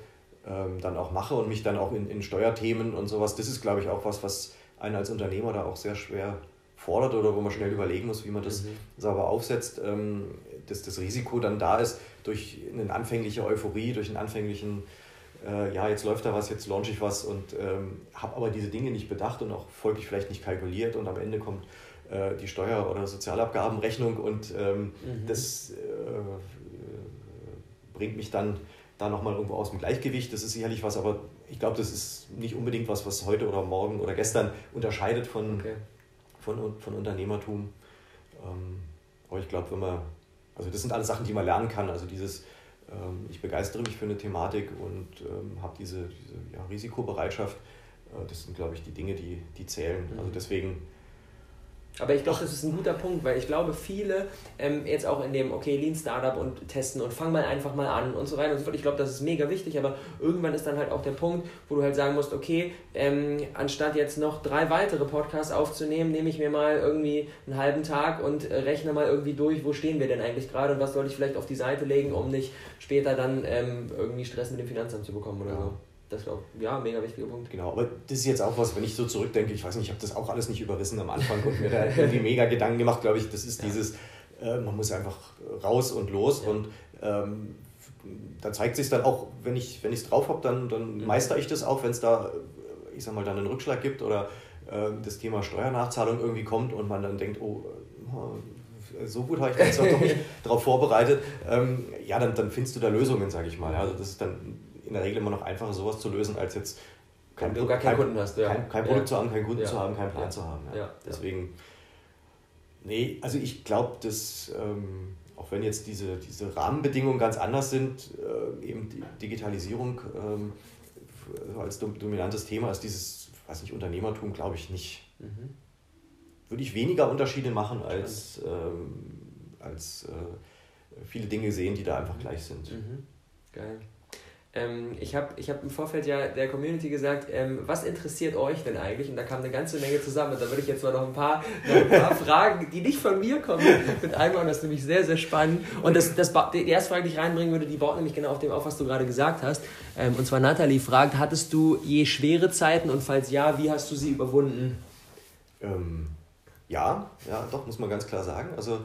ähm, dann auch mache und mich dann auch in, in Steuerthemen und sowas, das ist, glaube ich, auch was, was einen als Unternehmer da auch sehr schwer fordert oder wo man schnell überlegen muss, wie man das mhm. sauber aufsetzt, ähm, dass das Risiko dann da ist durch eine anfängliche Euphorie, durch einen anfänglichen äh, ja, jetzt läuft da was, jetzt launche ich was und ähm, habe aber diese Dinge nicht bedacht und auch folglich vielleicht nicht kalkuliert und am Ende kommt äh, die Steuer- oder Sozialabgabenrechnung und ähm, mhm. das äh, bringt mich dann da nochmal irgendwo aus dem Gleichgewicht. Das ist sicherlich was, aber ich glaube, das ist nicht unbedingt was, was heute oder morgen oder gestern unterscheidet von, okay. von, von Unternehmertum. Ähm, aber ich glaube, wenn man, also das sind alles Sachen, die man lernen kann. Also dieses ähm, ich begeistere mich für eine Thematik und ähm, habe diese, diese ja, Risikobereitschaft. Äh, das sind, glaube ich, die Dinge, die, die zählen. Also mhm. deswegen aber ich glaube, das ist ein guter Punkt, weil ich glaube, viele ähm, jetzt auch in dem, okay, Lean Startup und testen und fang mal einfach mal an und so weiter und so fort. Ich glaube, das ist mega wichtig, aber irgendwann ist dann halt auch der Punkt, wo du halt sagen musst, okay, ähm, anstatt jetzt noch drei weitere Podcasts aufzunehmen, nehme ich mir mal irgendwie einen halben Tag und äh, rechne mal irgendwie durch, wo stehen wir denn eigentlich gerade und was soll ich vielleicht auf die Seite legen, um nicht später dann ähm, irgendwie Stress mit dem Finanzamt zu bekommen oder ja. so. Das ich, ja, mega wichtiger Punkt. Genau, aber das ist jetzt auch was, wenn ich so zurückdenke, ich weiß nicht, ich habe das auch alles nicht überrissen am Anfang und mir da irgendwie [laughs] mega Gedanken gemacht, glaube ich, das ist ja. dieses, äh, man muss einfach raus und los ja. und ähm, da zeigt sich dann auch, wenn ich es drauf habe, dann, dann mhm. meister ich das auch, wenn es da, ich sag mal, dann einen Rückschlag gibt oder äh, das Thema Steuernachzahlung irgendwie kommt und man dann denkt, oh, äh, so gut habe ich mich doch [laughs] nicht darauf vorbereitet, ähm, ja, dann, dann findest du da Lösungen, sage ich mal. Also das ist dann in der Regel immer noch einfacher, sowas zu lösen, als jetzt kein, keinen kein, Kunden hast, ja. kein, kein Produkt ja. zu haben, keinen Kunden ja. zu haben, keinen Plan zu haben. Deswegen, nee, also ich glaube, dass ähm, auch wenn jetzt diese, diese Rahmenbedingungen ganz anders sind, äh, eben die Digitalisierung ähm, als dominantes Thema ist dieses, weiß nicht, Unternehmertum, glaube ich nicht. Mhm. Würde ich weniger Unterschiede machen als, ähm, als äh, viele Dinge sehen, die da einfach gleich sind. Mhm. Geil. Ähm, ich habe ich hab im Vorfeld ja der Community gesagt, ähm, was interessiert euch denn eigentlich? Und da kam eine ganze Menge zusammen. Und da würde ich jetzt mal noch ein paar, noch ein paar [laughs] Fragen, die nicht von mir kommen, mit einbauen. Das ist nämlich sehr, sehr spannend. Und das, das, die erste Frage, die ich reinbringen würde, die baut nämlich genau auf dem auf, was du gerade gesagt hast. Ähm, und zwar Nathalie fragt, hattest du je schwere Zeiten und falls ja, wie hast du sie überwunden? Ähm, ja, ja, doch, muss man ganz klar sagen. Also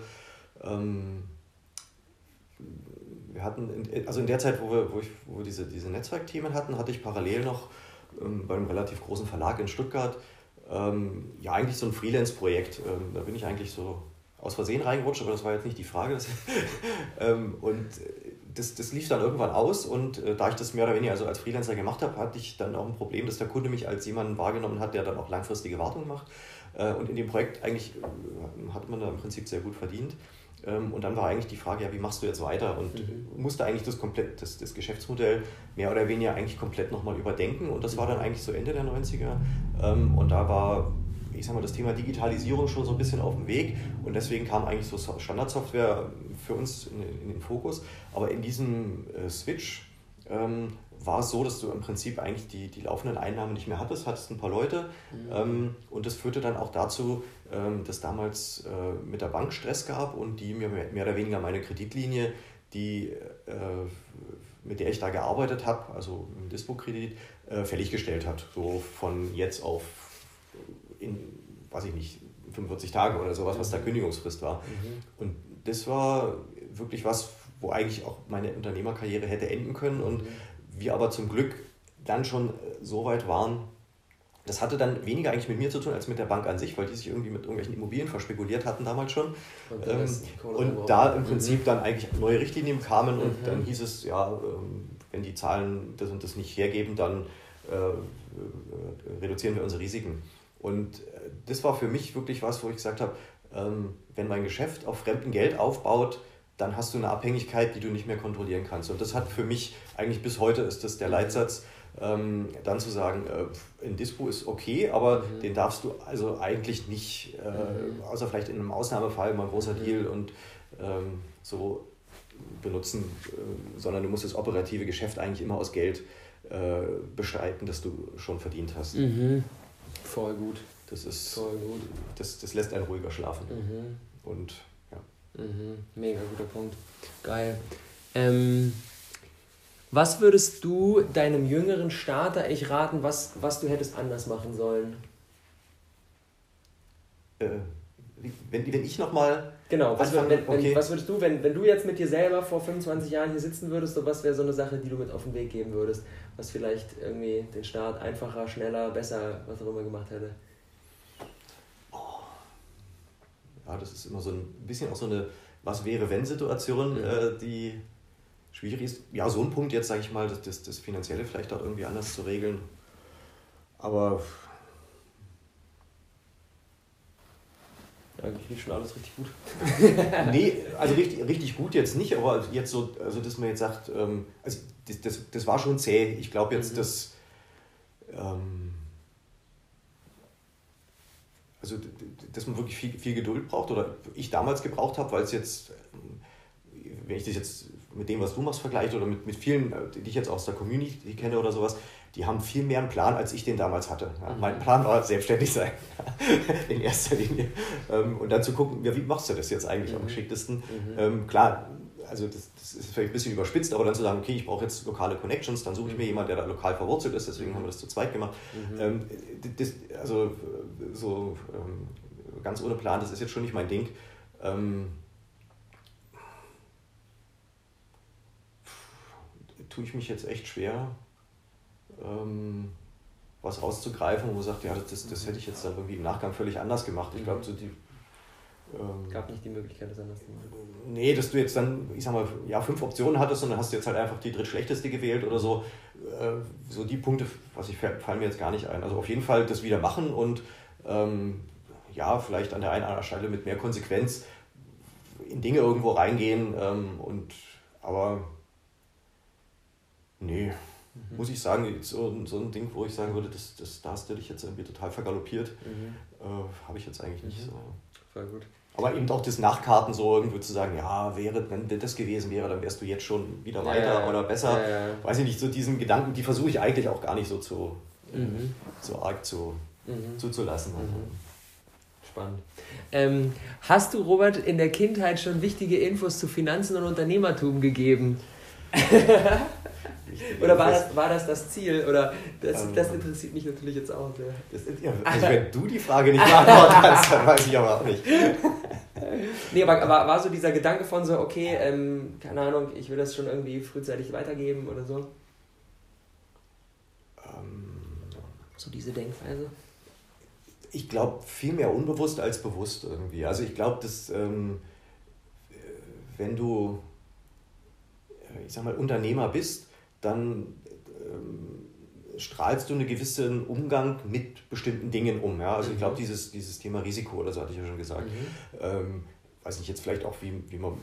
ähm, wir hatten, in, also in der Zeit, wo wir, wo ich, wo wir diese, diese Netzwerkthemen hatten, hatte ich parallel noch ähm, bei einem relativ großen Verlag in Stuttgart ähm, ja eigentlich so ein Freelance-Projekt. Ähm, da bin ich eigentlich so aus Versehen reingerutscht, aber das war jetzt nicht die Frage. [laughs] ähm, und das, das lief dann irgendwann aus und äh, da ich das mehr oder weniger also als Freelancer gemacht habe, hatte ich dann auch ein Problem, dass der Kunde mich als jemanden wahrgenommen hat, der dann auch langfristige Wartung macht. Äh, und in dem Projekt eigentlich äh, hat man da im Prinzip sehr gut verdient. Ähm, und dann war eigentlich die Frage, ja, wie machst du jetzt weiter? Und mhm. musste eigentlich das, komplett, das, das Geschäftsmodell mehr oder weniger eigentlich komplett nochmal überdenken. Und das war dann eigentlich so Ende der 90er. Ähm, und da war, ich sag mal, das Thema Digitalisierung schon so ein bisschen auf dem Weg. Und deswegen kam eigentlich so Standardsoftware für uns in, in den Fokus. Aber in diesem äh, Switch ähm, war es so, dass du im Prinzip eigentlich die, die laufenden Einnahmen nicht mehr hattest, hattest ein paar Leute mhm. ähm, und das führte dann auch dazu, ähm, dass damals äh, mit der Bank Stress gab und die mir mehr, mehr oder weniger meine Kreditlinie, die, äh, mit der ich da gearbeitet habe, also im Dispo-Kredit, äh, fälliggestellt hat. So von jetzt auf, in, weiß ich nicht, 45 Tage oder sowas, was da mhm. Kündigungsfrist war. Mhm. Und das war wirklich was, wo eigentlich auch meine Unternehmerkarriere hätte enden können und mhm wir aber zum Glück dann schon äh, so weit waren, das hatte dann weniger eigentlich mit mir zu tun als mit der Bank an sich, weil die sich irgendwie mit irgendwelchen Immobilien verspekuliert hatten damals schon. Und, ähm, und da im Prinzip mhm. dann eigentlich neue Richtlinien kamen und mhm. dann hieß es, ja, ähm, wenn die Zahlen das und das nicht hergeben, dann äh, äh, reduzieren wir unsere Risiken. Und das war für mich wirklich was, wo ich gesagt habe, ähm, wenn mein Geschäft auf fremdem Geld aufbaut, dann hast du eine Abhängigkeit, die du nicht mehr kontrollieren kannst. Und das hat für mich, eigentlich bis heute ist das der Leitsatz, ähm, dann zu sagen, äh, ein Dispo ist okay, aber mhm. den darfst du also eigentlich nicht, äh, mhm. außer vielleicht in einem Ausnahmefall mal ein großer mhm. Deal und ähm, so benutzen, äh, sondern du musst das operative Geschäft eigentlich immer aus Geld äh, bestreiten, das du schon verdient hast. Mhm. Voll gut. Das ist, Voll gut. Das, das lässt einen ruhiger schlafen. Mhm. Und Mhm, mega guter Punkt. Geil. Ähm, was würdest du deinem jüngeren Starter ich raten, was, was du hättest anders machen sollen? Äh, wenn, wenn ich nochmal. Genau, was, wenn, wenn, okay. was würdest du, wenn, wenn du jetzt mit dir selber vor 25 Jahren hier sitzen würdest, so was wäre so eine Sache, die du mit auf den Weg geben würdest, was vielleicht irgendwie den Start einfacher, schneller, besser, was auch immer gemacht hätte? Ja, das ist immer so ein bisschen auch so eine Was wäre wenn Situation, mhm. äh, die schwierig ist. Ja, so ein Punkt jetzt, sage ich mal, das, das, das Finanzielle vielleicht auch irgendwie anders zu regeln. Aber Eigentlich lief schon alles richtig gut. [laughs] nee, also [laughs] richtig, richtig gut jetzt nicht, aber jetzt so, also dass man jetzt sagt, ähm, also das, das, das war schon zäh. Ich glaube jetzt, mhm. dass ähm, also dass man wirklich viel, viel Geduld braucht oder ich damals gebraucht habe, weil es jetzt, wenn ich das jetzt mit dem, was du machst, vergleiche oder mit, mit vielen, die ich jetzt aus der Community kenne oder sowas, die haben viel mehr einen Plan, als ich den damals hatte. Ja, mhm. Mein Plan war selbstständig sein, [laughs] in erster Linie. Ähm, und dann zu gucken, ja, wie machst du das jetzt eigentlich mhm. am geschicktesten? Mhm. Ähm, klar, also das, das, ist vielleicht ein bisschen überspitzt, aber dann zu sagen, okay, ich brauche jetzt lokale Connections, dann suche ich mir mhm. jemanden, der da lokal verwurzelt ist, deswegen haben wir das zu zweit gemacht. Mhm. Ähm, das, also so ähm, ganz ohne Plan, das ist jetzt schon nicht mein Ding. Ähm, tue ich mich jetzt echt schwer, ähm, was rauszugreifen, wo man sagt, ja, das, das hätte ich jetzt dann irgendwie im Nachgang völlig anders gemacht. Ich glaube, so die ähm, gab nicht die Möglichkeit, das anders zu machen. Nee, dass du jetzt dann, ich sag mal, ja, fünf Optionen hattest und dann hast du jetzt halt einfach die drittschlechteste gewählt oder so. Äh, so die Punkte, was ich fallen mir jetzt gar nicht ein. Also auf jeden Fall das wieder machen und ähm, ja, vielleicht an der einen oder anderen Stelle mit mehr Konsequenz in Dinge irgendwo reingehen ähm, und aber nee, mhm. muss ich sagen, so, so ein Ding, wo ich sagen würde, das, das, da hast du dich jetzt irgendwie total vergaloppiert, mhm. äh, habe ich jetzt eigentlich nicht mhm. so. Voll gut. Aber eben auch das Nachkarten so irgendwo zu sagen, ja, wäre, wenn das gewesen wäre, dann wärst du jetzt schon wieder weiter ja, oder besser. Ja, ja. Weiß ich nicht, so diesen Gedanken, die versuche ich eigentlich auch gar nicht so zu, mhm. so arg zu, mhm. zuzulassen. Mhm. Spannend. Ähm, hast du, Robert, in der Kindheit schon wichtige Infos zu Finanzen und Unternehmertum gegeben? [laughs] Oder war das, war das das Ziel? Oder das, ähm, das interessiert mich natürlich jetzt auch sehr. Das, ja, also wenn du die Frage nicht beantworten kannst, dann weiß ich aber auch nicht. [laughs] nee, aber war, war so dieser Gedanke von so, okay, ähm, keine Ahnung, ich will das schon irgendwie frühzeitig weitergeben oder so? Ähm, so diese Denkweise? Ich glaube, viel mehr unbewusst als bewusst irgendwie. Also ich glaube, dass ähm, wenn du, ich sag mal, Unternehmer bist, dann ähm, strahlst du einen gewissen Umgang mit bestimmten Dingen um. Ja? Also ich glaube, mhm. dieses, dieses Thema Risiko, das hatte ich ja schon gesagt, mhm. ähm, weiß ich jetzt vielleicht auch, wie, wie man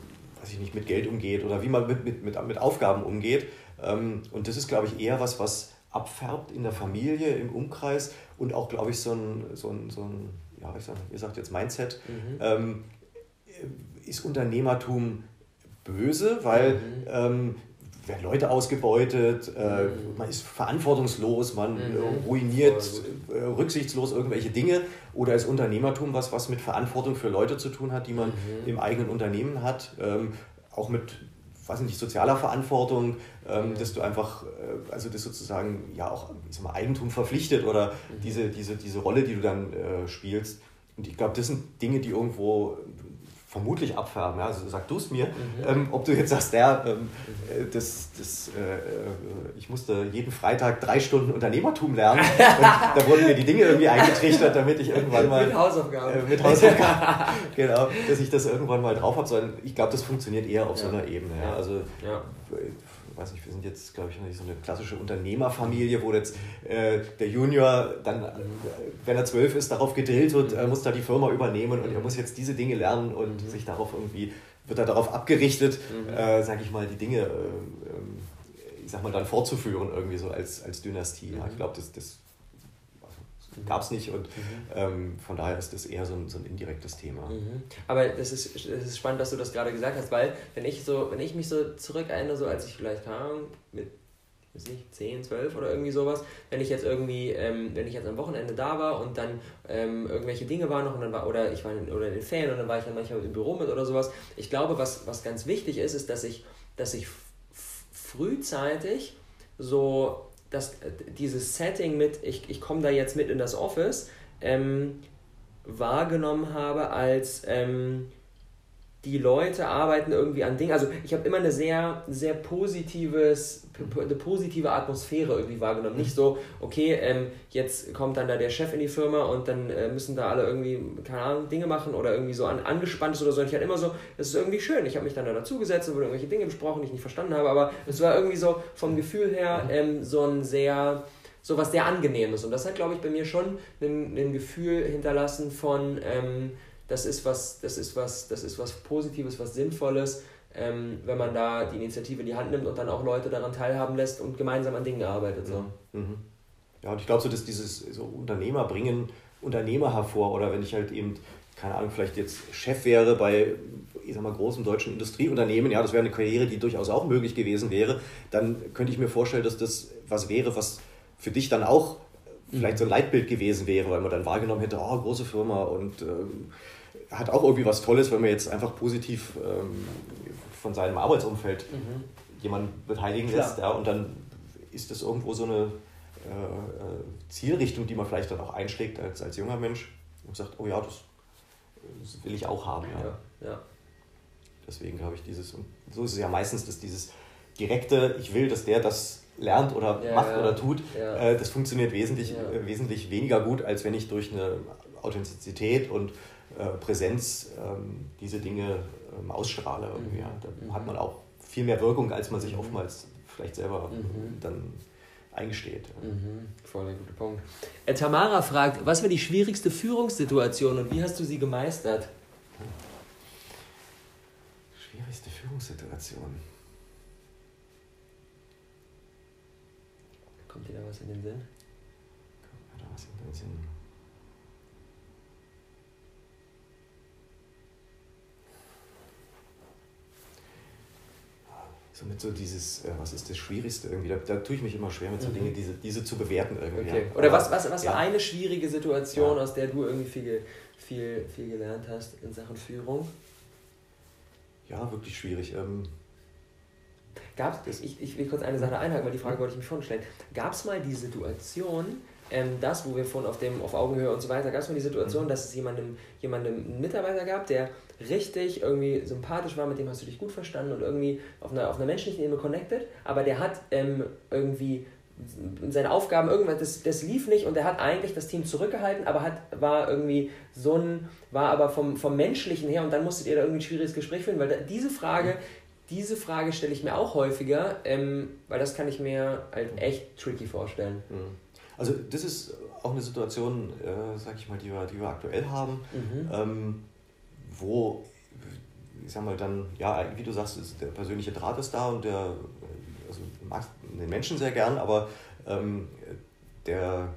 weiß ich nicht, mit Geld umgeht oder wie man mit, mit, mit, mit Aufgaben umgeht. Ähm, und das ist, glaube ich, eher was, was abfärbt in der Familie, im Umkreis und auch, glaube ich, so ein, so ein, so ein ja, ich sag, ihr sagt jetzt Mindset, mhm. ähm, ist Unternehmertum böse, weil mhm. ähm, werden Leute ausgebeutet, äh, mhm. man ist verantwortungslos, man äh, mhm. ruiniert äh, rücksichtslos irgendwelche Dinge oder ist Unternehmertum was, was mit Verantwortung für Leute zu tun hat, die man mhm. im eigenen Unternehmen hat, ähm, auch mit weiß nicht, sozialer Verantwortung, ähm, mhm. dass du einfach, äh, also das sozusagen ja auch ich sag mal, Eigentum verpflichtet oder mhm. diese, diese, diese Rolle, die du dann äh, spielst. Und ich glaube, das sind Dinge, die irgendwo vermutlich abfärben. Ja? Also sag du es mir, mhm. ähm, ob du jetzt sagst, ja, ähm, äh, das, das, äh, äh, ich musste jeden Freitag drei Stunden Unternehmertum lernen. [laughs] da wurden mir die Dinge irgendwie eingetrichtert, damit ich irgendwann mal... mit Hausaufgaben. Äh, mit Hausaufgaben, [laughs] genau. Dass ich das irgendwann mal drauf habe. Sondern ich glaube, das funktioniert eher auf ja. so einer Ebene. Ja? Also ja weiß nicht, wir sind jetzt, glaube ich, nicht so eine klassische Unternehmerfamilie, wo jetzt äh, der Junior dann, äh, wenn er zwölf ist, darauf gedrillt wird, er muss da die Firma übernehmen und er muss jetzt diese Dinge lernen und mhm. sich darauf irgendwie, wird er darauf abgerichtet, mhm. äh, sage ich mal, die Dinge, äh, ähm, ich sag mal, dann fortzuführen irgendwie so als, als Dynastie. Mhm. Ja, ich glaube, das, das gab es nicht und mhm. ähm, von daher ist das eher so ein, so ein indirektes Thema. Mhm. Aber das ist, das ist spannend, dass du das gerade gesagt hast, weil wenn ich so, wenn ich mich so zurückerinnere, so als ich vielleicht kam mit weiß nicht, 10, 12 oder irgendwie sowas, wenn ich jetzt irgendwie, ähm, wenn ich jetzt am Wochenende da war und dann ähm, irgendwelche Dinge waren noch und dann war, oder ich war in, oder in den Ferien und dann war ich dann manchmal im Büro mit oder sowas. Ich glaube, was, was ganz wichtig ist, ist, dass ich, dass ich frühzeitig so dass äh, dieses Setting mit, ich, ich komme da jetzt mit in das Office, ähm, wahrgenommen habe als ähm, die Leute arbeiten irgendwie an Dingen. Also ich habe immer eine sehr, sehr positives, eine positive Atmosphäre irgendwie wahrgenommen. Nicht so, okay, ähm, jetzt kommt dann da der Chef in die Firma und dann äh, müssen da alle irgendwie, keine Ahnung, Dinge machen oder irgendwie so an, angespannt ist oder so. Ich hatte immer so, es ist irgendwie schön. Ich habe mich dann da dazugesetzt und wurde irgendwelche Dinge besprochen, die ich nicht verstanden habe, aber es war irgendwie so vom Gefühl her ähm, so ein sehr so was sehr angenehmes. Und das hat, glaube ich, bei mir schon ein, ein Gefühl hinterlassen von, ähm, das ist was, das ist was, das ist was Positives, was Sinnvolles, ähm, wenn man da die Initiative in die Hand nimmt und dann auch Leute daran teilhaben lässt und gemeinsam an Dingen arbeitet. So. Mhm. Ja, und ich glaube so, dass dieses so Unternehmer bringen Unternehmer hervor oder wenn ich halt eben, keine Ahnung, vielleicht jetzt Chef wäre bei ich sag mal, großen deutschen Industrieunternehmen, ja, das wäre eine Karriere, die durchaus auch möglich gewesen wäre, dann könnte ich mir vorstellen, dass das was wäre, was für dich dann auch vielleicht so ein Leitbild gewesen wäre, weil man dann wahrgenommen hätte, oh, große Firma und ähm, hat auch irgendwie was Tolles, wenn man jetzt einfach positiv ähm, von seinem Arbeitsumfeld mhm. jemanden beteiligen Klar. lässt. Ja, und dann ist das irgendwo so eine äh, Zielrichtung, die man vielleicht dann auch einschlägt als, als junger Mensch und sagt, oh ja, das, das will ich auch haben. Ja. ja, ja. Deswegen habe ich dieses, und so ist es ja meistens, dass dieses direkte, ich will, dass der das lernt oder ja, macht ja. oder tut, äh, das funktioniert wesentlich, äh, wesentlich weniger gut, als wenn ich durch eine Authentizität und äh, Präsenz ähm, diese Dinge ähm, ausstrahle. Irgendwie, ja. Da mhm. hat man auch viel mehr Wirkung, als man sich mhm. oftmals vielleicht selber mhm. dann eingesteht. Mhm. Voll der gute Punkt. Äh, Tamara fragt, was war die schwierigste Führungssituation und wie hast du sie gemeistert? Schwierigste Führungssituation. Kommt dir da was in den Sinn? Kommt mir da was in den Sinn? somit so dieses, äh, was ist das Schwierigste irgendwie, da, da tue ich mich immer schwer mit so mhm. Dingen, diese, diese zu bewerten irgendwie. Okay. Oder was, was, was ja. war eine schwierige Situation, ja. aus der du irgendwie viel, viel, viel gelernt hast in Sachen Führung? Ja, wirklich schwierig. Ähm, Gab's, ich, ich will kurz eine Sache einhaken, weil die Frage wollte ich mich vorstellen. Gab es mal die Situation, ähm, das, wo wir vorhin auf, dem, auf Augenhöhe und so weiter, gab es mal die Situation, mhm. dass es jemandem, jemandem einen Mitarbeiter gab, der richtig irgendwie sympathisch war, mit dem hast du dich gut verstanden und irgendwie auf einer, auf einer menschlichen Ebene connected, aber der hat ähm, irgendwie seine Aufgaben, irgendwas, das, das lief nicht und er hat eigentlich das Team zurückgehalten, aber hat, war irgendwie so ein, war aber vom, vom Menschlichen her und dann musstet ihr da irgendwie ein schwieriges Gespräch führen, weil da, diese Frage, diese Frage stelle ich mir auch häufiger, ähm, weil das kann ich mir halt echt tricky vorstellen. Mhm. Also das ist auch eine Situation, äh, sag ich mal, die wir, die wir aktuell haben, mhm. ähm, wo, ich sag mal dann, ja, wie du sagst, der persönliche Draht ist da und der, also mag den Menschen sehr gern, aber ähm, der,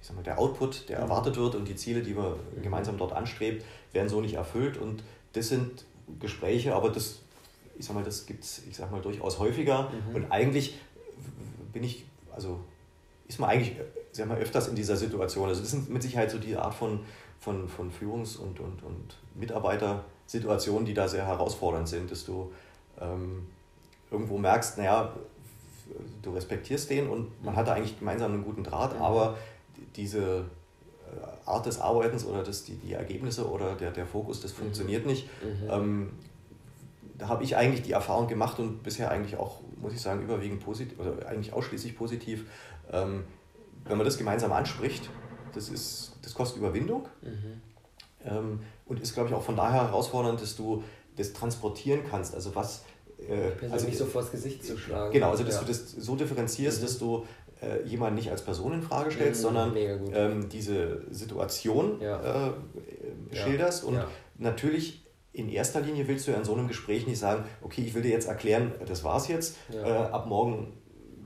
ich sag mal, der Output, der mhm. erwartet wird und die Ziele, die man mhm. gemeinsam dort anstrebt, werden so nicht erfüllt und das sind Gespräche, aber das, ich sag mal, das gibt es, ich sag mal, durchaus häufiger mhm. und eigentlich bin ich, also ist man eigentlich sag mal, öfters in dieser Situation. Also das sind mit Sicherheit so die Art von, von, von Führungs- und, und, und Mitarbeitersituationen, die da sehr herausfordernd sind, dass du ähm, irgendwo merkst, naja, du respektierst den und man hatte eigentlich gemeinsam einen guten Draht, mhm. aber diese äh, Art des Arbeitens oder das, die, die Ergebnisse oder der, der Fokus, das funktioniert mhm. nicht. Mhm. Ähm, da habe ich eigentlich die Erfahrung gemacht und bisher eigentlich auch, muss ich sagen, überwiegend positiv, oder eigentlich ausschließlich positiv, ähm, wenn man das gemeinsam anspricht, das, ist, das kostet Überwindung mhm. ähm, und ist, glaube ich, auch von daher herausfordernd, dass du das transportieren kannst. Also was... Äh, also nicht so vors Gesicht zu schlagen. Genau, also dass ja. du das so differenzierst, mhm. dass du äh, jemanden nicht als Person in Frage stellst, mhm, sondern ähm, diese Situation ja. äh, schilderst. Und natürlich in erster Linie willst du ja in so einem Gespräch nicht sagen, okay, ich will dir jetzt erklären, das war's jetzt, äh, ab morgen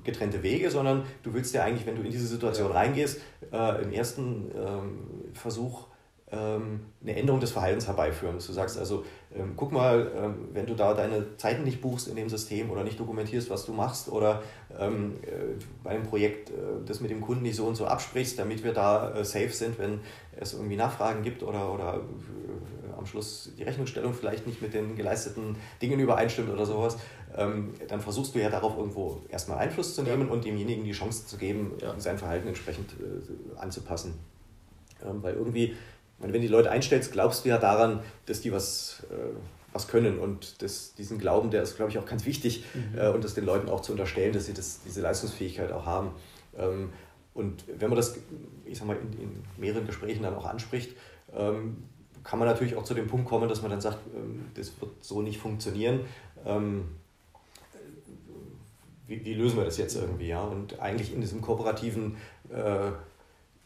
getrennte Wege, sondern du willst ja eigentlich, wenn du in diese Situation reingehst, äh, im ersten ähm, Versuch ähm, eine Änderung des Verhaltens herbeiführen. Dass du sagst also, ähm, guck mal, ähm, wenn du da deine Zeiten nicht buchst in dem System oder nicht dokumentierst, was du machst oder ähm, äh, bei einem Projekt äh, das mit dem Kunden nicht so und so absprichst, damit wir da äh, safe sind, wenn es irgendwie Nachfragen gibt oder, oder äh, am Schluss die Rechnungsstellung vielleicht nicht mit den geleisteten Dingen übereinstimmt oder sowas, ähm, dann versuchst du ja darauf irgendwo erstmal Einfluss zu nehmen ja. und demjenigen die Chance zu geben, ja. sein Verhalten entsprechend äh, anzupassen. Ähm, weil irgendwie, wenn du die Leute einstellst, glaubst du ja daran, dass die was, äh, was können und das, diesen Glauben, der ist, glaube ich, auch ganz wichtig mhm. äh, und das den Leuten auch zu unterstellen, dass sie das, diese Leistungsfähigkeit auch haben. Ähm, und wenn man das, ich sag mal, in, in mehreren Gesprächen dann auch anspricht, ähm, kann man natürlich auch zu dem Punkt kommen, dass man dann sagt, ähm, das wird so nicht funktionieren. Ähm, wie, wie, lösen wir das jetzt irgendwie? Ja? Und eigentlich in diesem kooperativen äh,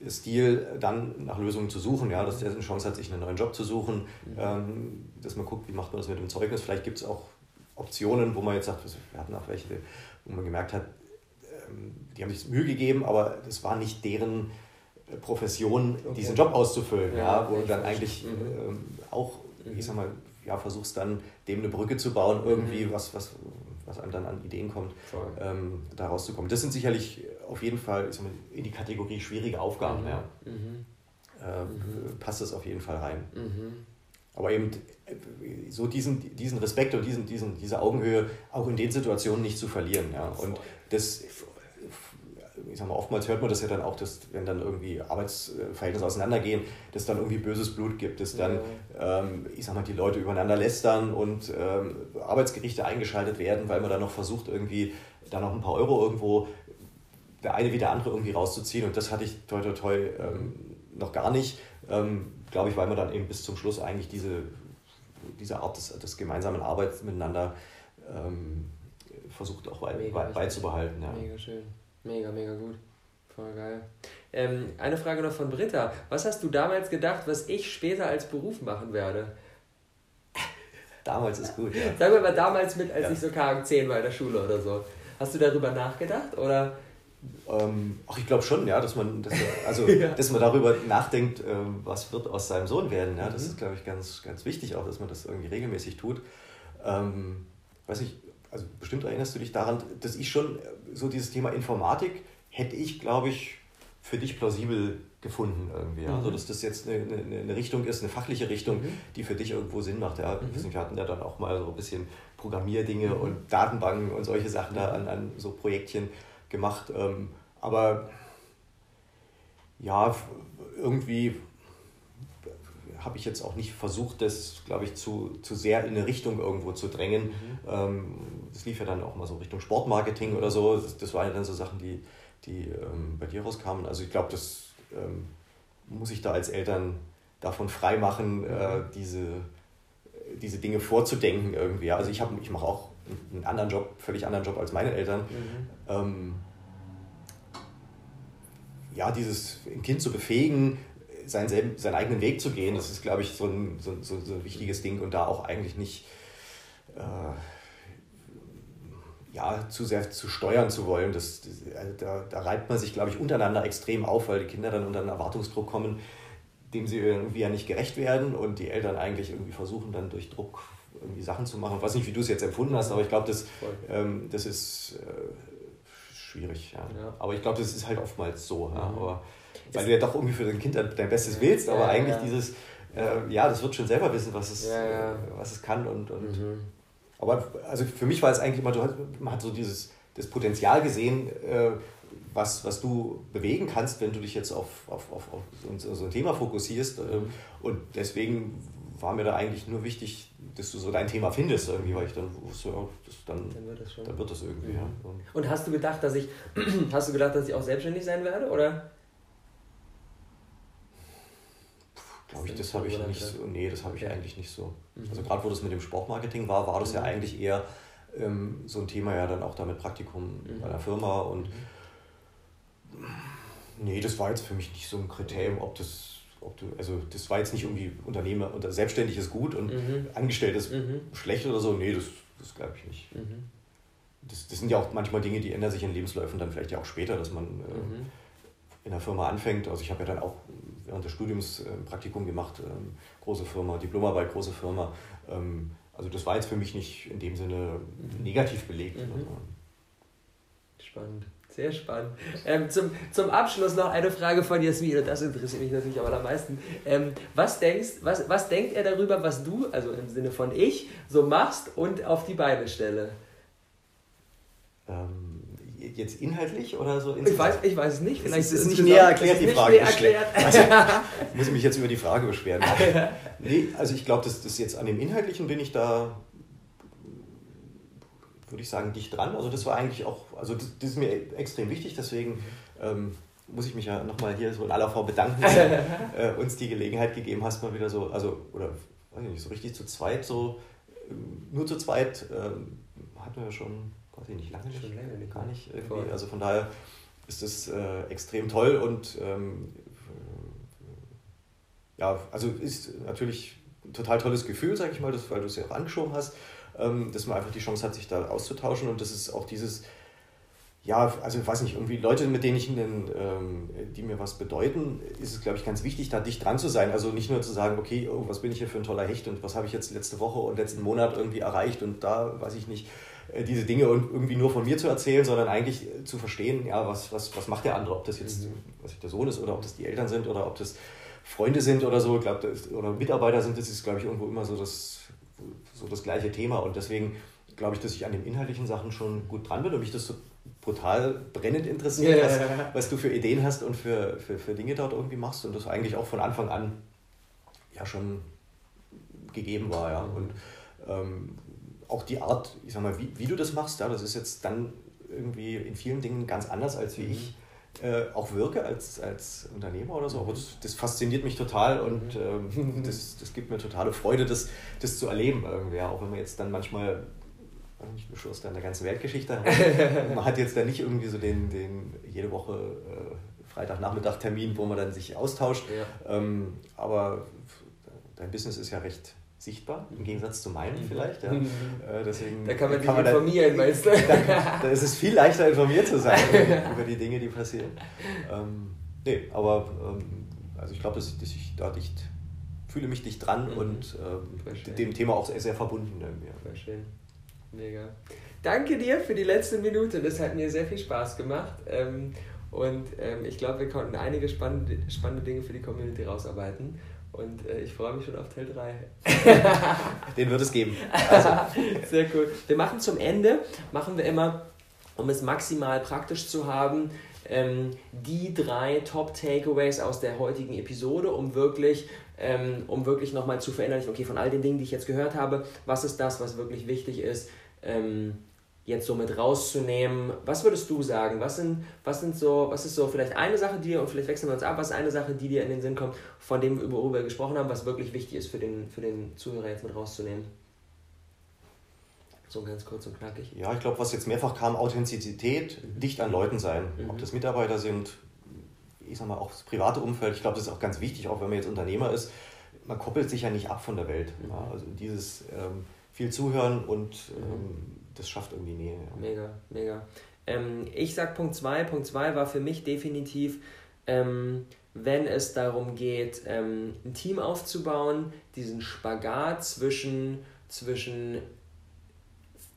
Stil dann nach Lösungen zu suchen, ja? dass der eine Chance hat, sich einen neuen Job zu suchen, mhm. ähm, dass man guckt, wie macht man das mit dem Zeugnis. Vielleicht gibt es auch Optionen, wo man jetzt sagt, wir hatten auch welche, wo man gemerkt hat, ähm, die haben sich Mühe gegeben, aber das war nicht deren äh, Profession, okay. diesen Job auszufüllen, ja, ja wo du dann eigentlich mhm. ähm, auch, ich mhm. sag mal, ja, versuchst dann dem eine Brücke zu bauen, irgendwie, mhm. was, was, was einem dann an Ideen kommt, ähm, da rauszukommen. Das sind sicherlich auf jeden Fall mal, in die Kategorie schwierige Aufgaben. Mhm. Ja. Mhm. Äh, mhm. Passt das auf jeden Fall rein. Mhm. Aber eben äh, so diesen, diesen Respekt und diesen, diesen, diese Augenhöhe auch in den Situationen nicht zu verlieren. Ja. Und das ich sag mal, oftmals hört man das ja dann auch, dass wenn dann irgendwie Arbeitsverhältnisse auseinandergehen, dass dann irgendwie böses Blut gibt, dass dann, ja. ähm, ich sag mal, die Leute übereinander lästern und ähm, Arbeitsgerichte eingeschaltet werden, weil man dann noch versucht, irgendwie da noch ein paar Euro irgendwo der eine wie der andere irgendwie rauszuziehen. Und das hatte ich toi toi toi ähm, noch gar nicht. Ähm, Glaube ich, weil man dann eben bis zum Schluss eigentlich diese, diese Art des, des gemeinsamen Arbeits miteinander ähm, versucht auch beizubehalten. Ja. Mega schön. Mega, mega gut. Voll geil. Ähm, eine Frage noch von Britta. Was hast du damals gedacht, was ich später als Beruf machen werde? Damals ist gut, ja. Sagen wir mal damals mit, als ja. ich so KM10 war in der Schule oder so. Hast du darüber nachgedacht oder? Ähm, ach, ich glaube schon, ja, dass man, dass, also, [laughs] ja. dass man darüber nachdenkt, ähm, was wird aus seinem Sohn werden. Ja, das mhm. ist, glaube ich, ganz, ganz wichtig auch, dass man das irgendwie regelmäßig tut. Ähm, weiß ich, also bestimmt erinnerst du dich daran, dass ich schon so dieses Thema Informatik hätte ich, glaube ich, für dich plausibel gefunden irgendwie. Ja? Mhm. Also, dass das jetzt eine, eine, eine, Richtung ist, eine fachliche Richtung, mhm. die für dich irgendwo Sinn macht. Ja? Mhm. Wir hatten ja dann auch mal so ein bisschen Programmierdinge mhm. und Datenbanken und solche Sachen da an, an so Projektchen gemacht. Ähm, aber ja, irgendwie habe ich jetzt auch nicht versucht, das, glaube ich, zu, zu sehr in eine Richtung irgendwo zu drängen. Mhm. Ähm, das lief ja dann auch mal so Richtung Sportmarketing oder so. Das, das waren ja dann so Sachen, die, die ähm, bei dir rauskamen. Also ich glaube, das ähm, muss ich da als Eltern davon freimachen, äh, diese, diese Dinge vorzudenken irgendwie. Also ich, ich mache auch einen anderen Job, völlig anderen Job als meine Eltern. Mhm. Ähm, ja, dieses ein Kind zu befähigen, seinen, selben, seinen eigenen Weg zu gehen, das ist, glaube ich, so ein, so, so, so ein wichtiges Ding und da auch eigentlich nicht äh, ja, zu sehr zu steuern zu wollen. Das, das also da, da reibt man sich, glaube ich, untereinander extrem auf, weil die Kinder dann unter einen Erwartungsdruck kommen, dem sie irgendwie ja nicht gerecht werden und die Eltern eigentlich irgendwie versuchen, dann durch Druck irgendwie Sachen zu machen. Ich weiß nicht, wie du es jetzt empfunden hast, aber ich glaube, das, ähm, das ist äh, schwierig. Ja. ja. Aber ich glaube, das ist halt oftmals so. Ja. Mhm. Aber, weil du ja doch irgendwie für dein Kind dein Bestes willst, aber ja, eigentlich dieses, äh, ja, das wird schon selber wissen, was es, äh, was es kann. Und, und mhm. Aber also für mich war es eigentlich immer, man hat so dieses das Potenzial gesehen, äh, was, was du bewegen kannst, wenn du dich jetzt auf, auf, auf, auf so, ein Thema fokussierst. Ähm, und deswegen war mir da eigentlich nur wichtig, dass du so dein Thema findest, irgendwie, weil ich dann wusste, ja, das, dann, dann, wird das schon. dann wird das irgendwie. Mhm. Ja. Und hast du gedacht, dass ich, [clears throat] hast du gedacht, dass ich auch selbstständig sein werde, oder? Glaube ich, das habe ich nicht so, nee, das habe ich ja. eigentlich nicht so. Mhm. Also gerade wo das mit dem Sportmarketing war, war das mhm. ja eigentlich eher ähm, so ein Thema ja dann auch da mit Praktikum mhm. bei der Firma und mhm. nee, das war jetzt für mich nicht so ein Kriterium, ob das ob du, also das war jetzt nicht irgendwie Unternehmer und selbstständig ist gut und mhm. angestellt ist mhm. schlecht oder so. Nee, das, das glaube ich nicht. Mhm. Das, das sind ja auch manchmal Dinge, die ändern sich in Lebensläufen dann vielleicht ja auch später, dass man äh, in der Firma anfängt. Also ich habe ja dann auch während des Studiums Praktikum gemacht, ähm, große Firma, Diplomarbeit, große Firma. Ähm, also das war jetzt für mich nicht in dem Sinne negativ belegt. Mhm. Spannend. Sehr spannend. Ähm, zum, zum Abschluss noch eine Frage von Jasmin, und das interessiert mich natürlich am allermeisten. Ähm, was, denkst, was, was denkt er darüber, was du, also im Sinne von ich, so machst und auf die Beine stelle? Ähm, jetzt inhaltlich oder so? Ich weiß, ich weiß es nicht. Vielleicht ist es nicht näher erklärt, die Frage. Erklärt. Also, [laughs] muss ich mich jetzt über die Frage beschweren. nee, also ich glaube, dass das jetzt an dem Inhaltlichen bin ich da würde ich sagen, dicht dran. Also das war eigentlich auch, also das, das ist mir extrem wichtig, deswegen ähm, muss ich mich ja nochmal hier so in aller Form bedanken, dass du [laughs] äh, uns die Gelegenheit gegeben hast, mal wieder so, also, oder weiß ich nicht, so richtig zu zweit, so, ähm, nur zu zweit ähm, hatten wir ja schon, ich nicht, lange nicht, schon lange nicht gar nicht irgendwie. Voll. Also von daher ist es äh, extrem toll und ähm, ja, also ist natürlich ein total tolles Gefühl, sag ich mal, das, weil du es ja auch angeschoben hast ähm, dass man einfach die Chance hat, sich da auszutauschen und das ist auch dieses, ja, also ich weiß nicht, irgendwie Leute, mit denen ich, einen, ähm, die mir was bedeuten, ist es, glaube ich, ganz wichtig, da dicht dran zu sein. Also nicht nur zu sagen, okay, oh, was bin ich hier für ein toller Hecht und was habe ich jetzt letzte Woche und letzten Monat irgendwie erreicht und da, weiß ich nicht, diese Dinge irgendwie nur von mir zu erzählen, sondern eigentlich zu verstehen, ja, was, was, was macht der andere, ob das jetzt mhm. was der Sohn ist oder ob das die Eltern sind oder ob das Freunde sind oder so, glaub, oder Mitarbeiter sind, das ist, glaube ich, irgendwo immer so das so das gleiche Thema. Und deswegen glaube ich, dass ich an den inhaltlichen Sachen schon gut dran bin und mich das so brutal brennend interessiert, yeah. was, was, du für Ideen hast und für, für, für Dinge dort irgendwie machst. Und das eigentlich auch von Anfang an ja schon gegeben war. Ja. Und ähm, auch die Art, ich sag mal, wie, wie du das machst, ja, das ist jetzt dann irgendwie in vielen Dingen ganz anders, als wie mhm. ich äh, auch wirke als, als Unternehmer oder so. Aber das, das fasziniert mich total und ähm, das, das gibt mir totale Freude, das, das zu erleben irgendwie. auch wenn man jetzt dann manchmal ich beschloss da in der ganzen Weltgeschichte. [laughs] man hat jetzt da nicht irgendwie so den, den jede Woche äh, Freitagnachmittag Termin, wo man dann sich austauscht. Ja. Ähm, aber dein Business ist ja recht sichtbar, im Gegensatz zu meinem mhm. vielleicht. Ja. Mhm. Äh, deswegen da kann man sich informieren, [laughs] da, meinst du? Da, da, ist es viel leichter, informiert zu sein [laughs] über die Dinge, die passieren. Ähm, nee, aber ähm, also ich glaube, dass, dass, ich da dicht, fühle mich dicht dran mhm. und ähm, dem Thema auch sehr, sehr verbunden. Voll schön. Mega. Danke dir für die letzte Minute. Das hat mir sehr viel Spaß gemacht. Ähm, und ähm, ich glaube, wir konnten einige spannende, spannende Dinge für die Community rausarbeiten. Und äh, ich freue mich schon auf Teil 3. [laughs] Den wird es geben. Also. [laughs] Sehr cool. Wir machen zum Ende, machen wir immer, um es maximal praktisch zu haben, ähm, die drei Top-Takeaways aus der heutigen Episode, um wirklich, ähm, um wirklich nochmal zu verinnerlichen, okay, von all den Dingen, die ich jetzt gehört habe, was ist das, was wirklich wichtig ist, ähm, jetzt so mit rauszunehmen. Was würdest du sagen? Was sind, was sind so, was ist so vielleicht eine Sache, die dir, und vielleicht wechseln wir uns ab, was ist eine Sache, die dir in den Sinn kommt, von dem, worüber wir gesprochen haben, was wirklich wichtig ist für den, für den Zuhörer jetzt mit rauszunehmen? So ganz kurz und knackig. Ja, ich glaube, was jetzt mehrfach kam, Authentizität, mhm. dicht an Leuten sein. Mhm. Ob das Mitarbeiter sind, ich sag mal, auch das private Umfeld. Ich glaube, das ist auch ganz wichtig, auch wenn man jetzt Unternehmer ist. Man koppelt sich ja nicht ab von der Welt. Mhm. Ja, also dieses ähm, viel zuhören und mhm. ähm, das schafft irgendwie Nähe. Ja. Mega, mega. Ähm, ich sag Punkt 2. Punkt 2 war für mich definitiv, ähm, wenn es darum geht, ähm, ein Team aufzubauen, diesen Spagat zwischen, zwischen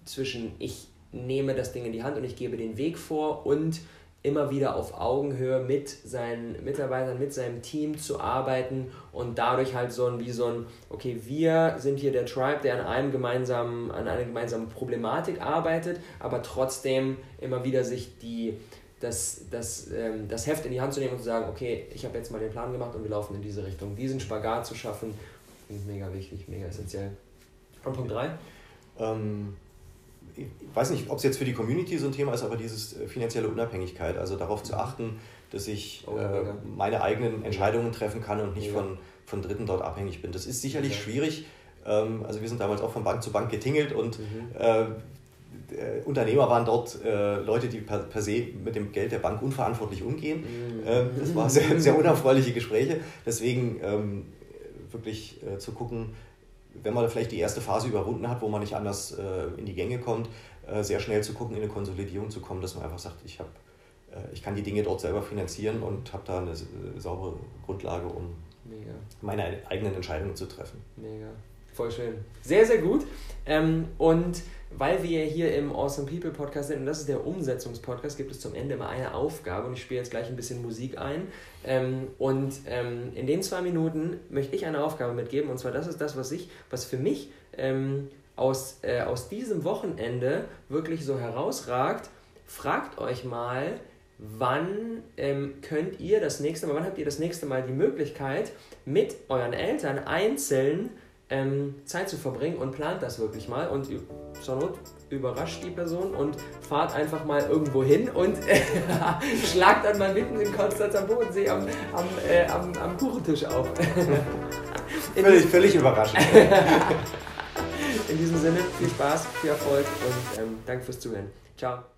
zwischen ich nehme das Ding in die Hand und ich gebe den Weg vor und immer wieder auf Augenhöhe mit seinen Mitarbeitern, mit seinem Team zu arbeiten und dadurch halt so ein, wie so ein, okay, wir sind hier der Tribe, der an einem gemeinsamen, an einer gemeinsamen Problematik arbeitet, aber trotzdem immer wieder sich die, das, das, ähm, das Heft in die Hand zu nehmen und zu sagen, okay, ich habe jetzt mal den Plan gemacht und wir laufen in diese Richtung. Diesen Spagat zu schaffen, ist mega wichtig, mega essentiell. Und Punkt 3? Ähm ich weiß nicht, ob es jetzt für die Community so ein Thema ist, aber diese äh, finanzielle Unabhängigkeit, also darauf zu achten, dass ich oh, äh, meine eigenen Entscheidungen treffen kann und nicht von, von Dritten dort abhängig bin. Das ist sicherlich ja. schwierig. Ähm, also wir sind damals auch von Bank zu Bank getingelt und mhm. äh, Unternehmer waren dort äh, Leute, die per, per, se mit dem Geld der Bank unverantwortlich umgehen. Mhm. Ähm, das waren sehr, sehr unerfreuliche Gespräche. Deswegen ähm, wirklich äh, zu gucken, wenn man vielleicht die erste Phase überwunden hat, wo man nicht anders äh, in die Gänge kommt, äh, sehr schnell zu gucken, in eine Konsolidierung zu kommen, dass man einfach sagt, ich, hab, äh, ich kann die Dinge dort selber finanzieren und habe da eine äh, saubere Grundlage, um Mega. meine eigenen Entscheidungen zu treffen. Mega. Voll schön. Sehr, sehr gut. Ähm, und weil wir hier im Awesome People Podcast sind und das ist der Umsetzungspodcast, gibt es zum Ende immer eine Aufgabe und ich spiele jetzt gleich ein bisschen Musik ein. Ähm, und ähm, in den zwei Minuten möchte ich eine Aufgabe mitgeben und zwar das ist das, was ich, was für mich ähm, aus, äh, aus diesem Wochenende wirklich so herausragt. Fragt euch mal, wann ähm, könnt ihr das nächste Mal, wann habt ihr das nächste Mal die Möglichkeit, mit euren Eltern einzeln ähm, Zeit zu verbringen und plant das wirklich mal und zur Not überrascht die Person und fahrt einfach mal irgendwo hin und [laughs] schlagt dann mal mitten in Konstanz am Bodensee am, am, äh, am, am Kuchentisch auf. [laughs] völlig, völlig überraschend. [laughs] in diesem Sinne, viel Spaß, viel Erfolg und ähm, danke fürs Zuhören. Ciao.